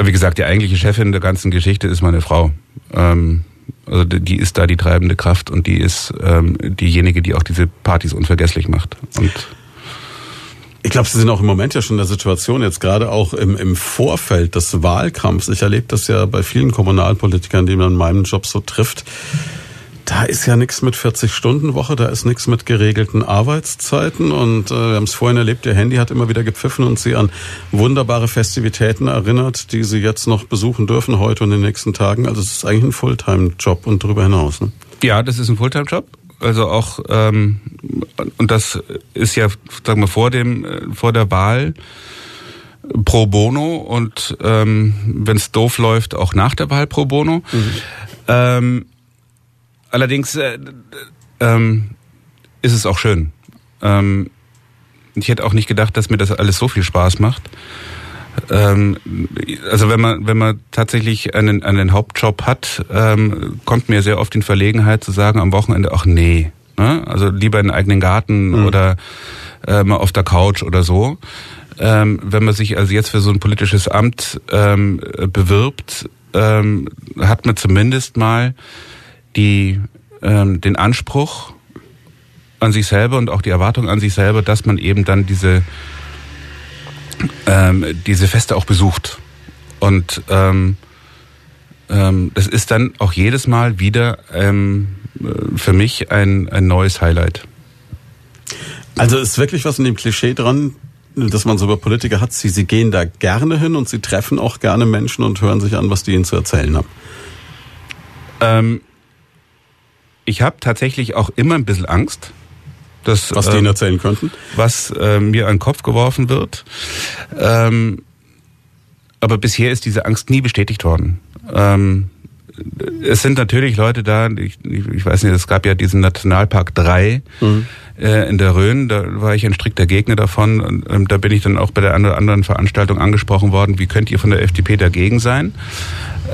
wie gesagt, die eigentliche Chefin der ganzen Geschichte ist meine Frau. Ähm, also die ist da die treibende Kraft und die ist ähm, diejenige, die auch diese Partys unvergesslich macht. Und ich glaube, Sie sind auch im Moment ja schon in der Situation, jetzt gerade auch im, im Vorfeld des Wahlkampfs. Ich erlebe das ja bei vielen Kommunalpolitikern, die man in meinem Job so trifft. Da ist ja nichts mit 40-Stunden-Woche, da ist nichts mit geregelten Arbeitszeiten und äh, wir haben es vorhin erlebt, Ihr Handy hat immer wieder gepfiffen und Sie an wunderbare Festivitäten erinnert, die Sie jetzt noch besuchen dürfen, heute und in den nächsten Tagen. Also es ist eigentlich ein Fulltime-Job und darüber hinaus. Ne? Ja, das ist ein Fulltime-Job. Also auch ähm, und das ist ja, sagen wir, vor dem vor der Wahl pro bono und ähm, wenn es doof läuft, auch nach der Wahl pro bono. Mhm. Ähm, allerdings äh, ähm, ist es auch schön. Ähm, ich hätte auch nicht gedacht, dass mir das alles so viel Spaß macht. Ähm, also wenn man wenn man tatsächlich einen einen Hauptjob hat, ähm, kommt mir sehr oft in Verlegenheit zu sagen am Wochenende, ach nee, ne? also lieber in den eigenen Garten mhm. oder äh, mal auf der Couch oder so. Ähm, wenn man sich also jetzt für so ein politisches Amt ähm, bewirbt, ähm, hat man zumindest mal die ähm, den Anspruch an sich selber und auch die Erwartung an sich selber, dass man eben dann diese ähm, diese Feste auch besucht. Und ähm, ähm, das ist dann auch jedes Mal wieder ähm, für mich ein, ein neues Highlight. Also ist wirklich was in dem Klischee dran, dass man so über Politiker hat, sie, sie gehen da gerne hin und sie treffen auch gerne Menschen und hören sich an, was die ihnen zu erzählen haben. Ähm, ich habe tatsächlich auch immer ein bisschen Angst, das, was ähm, erzählen könnten? Was äh, mir an den Kopf geworfen wird. Ähm, aber bisher ist diese Angst nie bestätigt worden. Ähm, es sind natürlich Leute da, ich, ich weiß nicht, es gab ja diesen Nationalpark 3 mhm. äh, in der Rhön, da war ich ein strikter Gegner davon und ähm, da bin ich dann auch bei der anderen Veranstaltung angesprochen worden, wie könnt ihr von der FDP dagegen sein?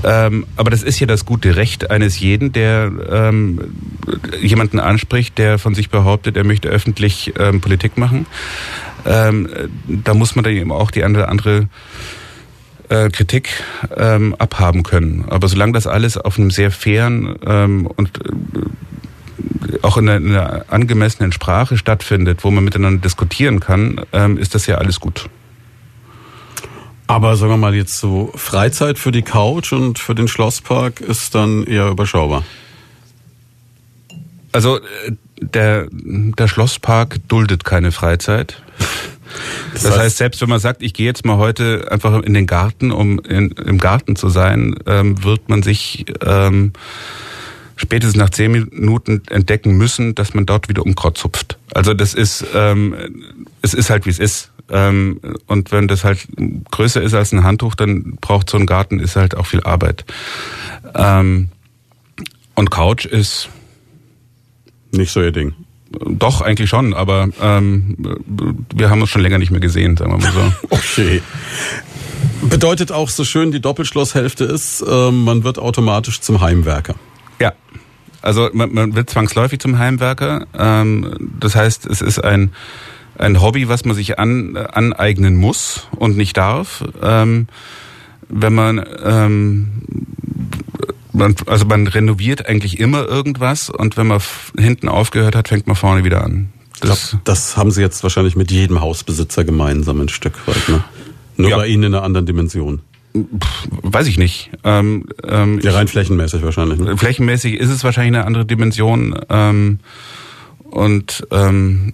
Ähm, aber das ist ja das gute Recht eines jeden, der ähm, jemanden anspricht, der von sich behauptet, er möchte öffentlich ähm, Politik machen. Ähm, da muss man dann eben auch die andere, andere äh, Kritik ähm, abhaben können. Aber solange das alles auf einem sehr fairen ähm, und äh, auch in einer, in einer, angemessenen Sprache stattfindet, wo man miteinander diskutieren kann, ähm, ist das ja alles gut. Aber sagen wir mal jetzt so Freizeit für die Couch und für den Schlosspark ist dann eher überschaubar. Also äh, der, der Schlosspark duldet keine Freizeit. Das, das heißt, heißt, selbst wenn man sagt, ich gehe jetzt mal heute einfach in den Garten, um in, im Garten zu sein, ähm, wird man sich ähm, spätestens nach zehn Minuten entdecken müssen, dass man dort wieder Unkraut zupft. Also das ist, ähm, es ist halt wie es ist. Ähm, und wenn das halt größer ist als ein Handtuch, dann braucht so ein Garten ist halt auch viel Arbeit. Ähm, und Couch ist nicht so ihr Ding. Doch, eigentlich schon, aber ähm, wir haben uns schon länger nicht mehr gesehen, sagen wir mal so. [LAUGHS] okay. Bedeutet auch, so schön die Doppelschlosshälfte ist, äh, man wird automatisch zum Heimwerker. Ja, also man, man wird zwangsläufig zum Heimwerker. Ähm, das heißt, es ist ein, ein Hobby, was man sich an, aneignen muss und nicht darf. Ähm, wenn man ähm, man, also man renoviert eigentlich immer irgendwas und wenn man hinten aufgehört hat, fängt man vorne wieder an. Das, glaub, das haben Sie jetzt wahrscheinlich mit jedem Hausbesitzer gemeinsam ein Stück weit, ne? Nur ja. bei Ihnen in einer anderen Dimension. Weiß ich nicht. Ähm, ähm, ja, rein flächenmäßig wahrscheinlich. Ne? Flächenmäßig ist es wahrscheinlich eine andere Dimension. Ähm, und ähm,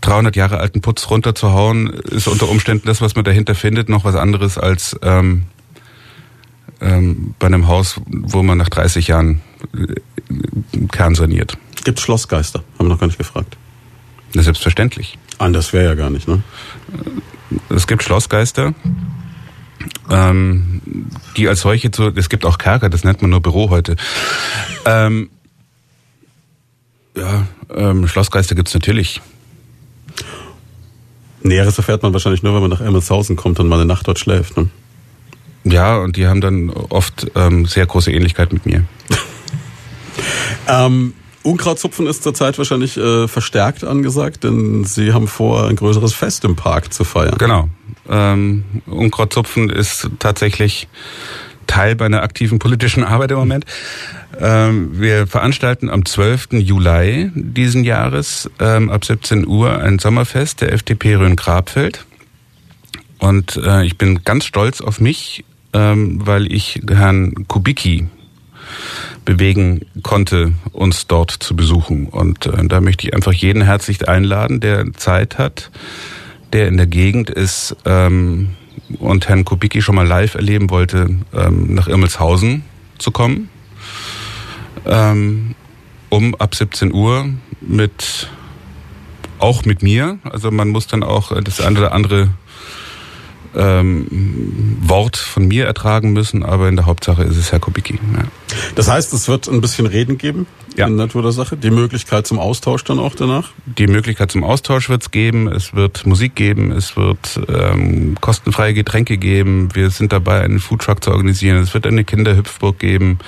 300 Jahre alten Putz runterzuhauen, ist unter Umständen das, was man dahinter findet, noch was anderes als ähm, ähm, bei einem Haus, wo man nach 30 Jahren äh, Kern saniert. Gibt Schlossgeister? Haben wir noch gar nicht gefragt. Na, selbstverständlich. Anders wäre ja gar nicht, ne? Äh, es gibt Schlossgeister, ähm, die als solche zu, es gibt auch Kerker, das nennt man nur Büro heute. Ähm, ja, ähm, Schlossgeister gibt's natürlich. Näheres erfährt man wahrscheinlich nur, wenn man nach Emmelshausen kommt und mal eine Nacht dort schläft, ne? Ja, und die haben dann oft ähm, sehr große Ähnlichkeit mit mir. ähm, Unkrautzupfen ist zurzeit wahrscheinlich äh, verstärkt angesagt, denn Sie haben vor, ein größeres Fest im Park zu feiern. Genau. Ähm, Unkrautzupfen ist tatsächlich Teil bei einer aktiven politischen Arbeit im Moment. Ähm, wir veranstalten am 12. Juli diesen Jahres ähm, ab 17 Uhr ein Sommerfest der FDP Rhön-Grabfeld. Und äh, ich bin ganz stolz auf mich, weil ich Herrn Kubicki bewegen konnte, uns dort zu besuchen. Und äh, da möchte ich einfach jeden herzlich einladen, der Zeit hat, der in der Gegend ist ähm, und Herrn Kubicki schon mal live erleben wollte, ähm, nach Irmelshausen zu kommen, ähm, um ab 17 Uhr mit auch mit mir. Also man muss dann auch das eine oder andere ähm, Wort von mir ertragen müssen, aber in der Hauptsache ist es Herr Kubicki. Ja. Das heißt, es wird ein bisschen Reden geben ja. in Natur der Sache. Die Möglichkeit zum Austausch dann auch danach? Die Möglichkeit zum Austausch wird es geben. Es wird Musik geben. Es wird ähm, kostenfreie Getränke geben. Wir sind dabei, einen Foodtruck zu organisieren. Es wird eine Kinderhüpfburg geben.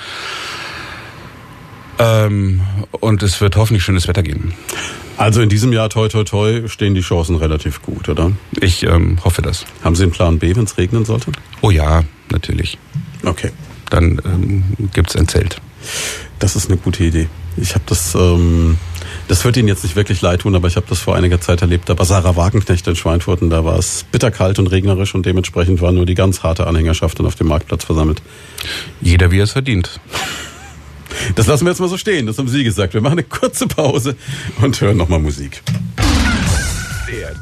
Ähm, und es wird hoffentlich schönes Wetter geben. Also in diesem Jahr, toi, toi, toi, stehen die Chancen relativ gut, oder? Ich ähm, hoffe das. Haben Sie einen Plan B, wenn es regnen sollte? Oh ja, natürlich. Okay. Dann ähm, gibt ein Zelt. Das ist eine gute Idee. Ich habe das, ähm, das wird Ihnen jetzt nicht wirklich leid tun, aber ich habe das vor einiger Zeit erlebt. Da war Sarah Wagenknecht in Schweinfurt und da war es bitterkalt und regnerisch und dementsprechend war nur die ganz harte Anhängerschaft dann auf dem Marktplatz versammelt. Jeder wie er es verdient. Das lassen wir jetzt mal so stehen. Das haben Sie gesagt. Wir machen eine kurze Pause und hören nochmal Musik. Der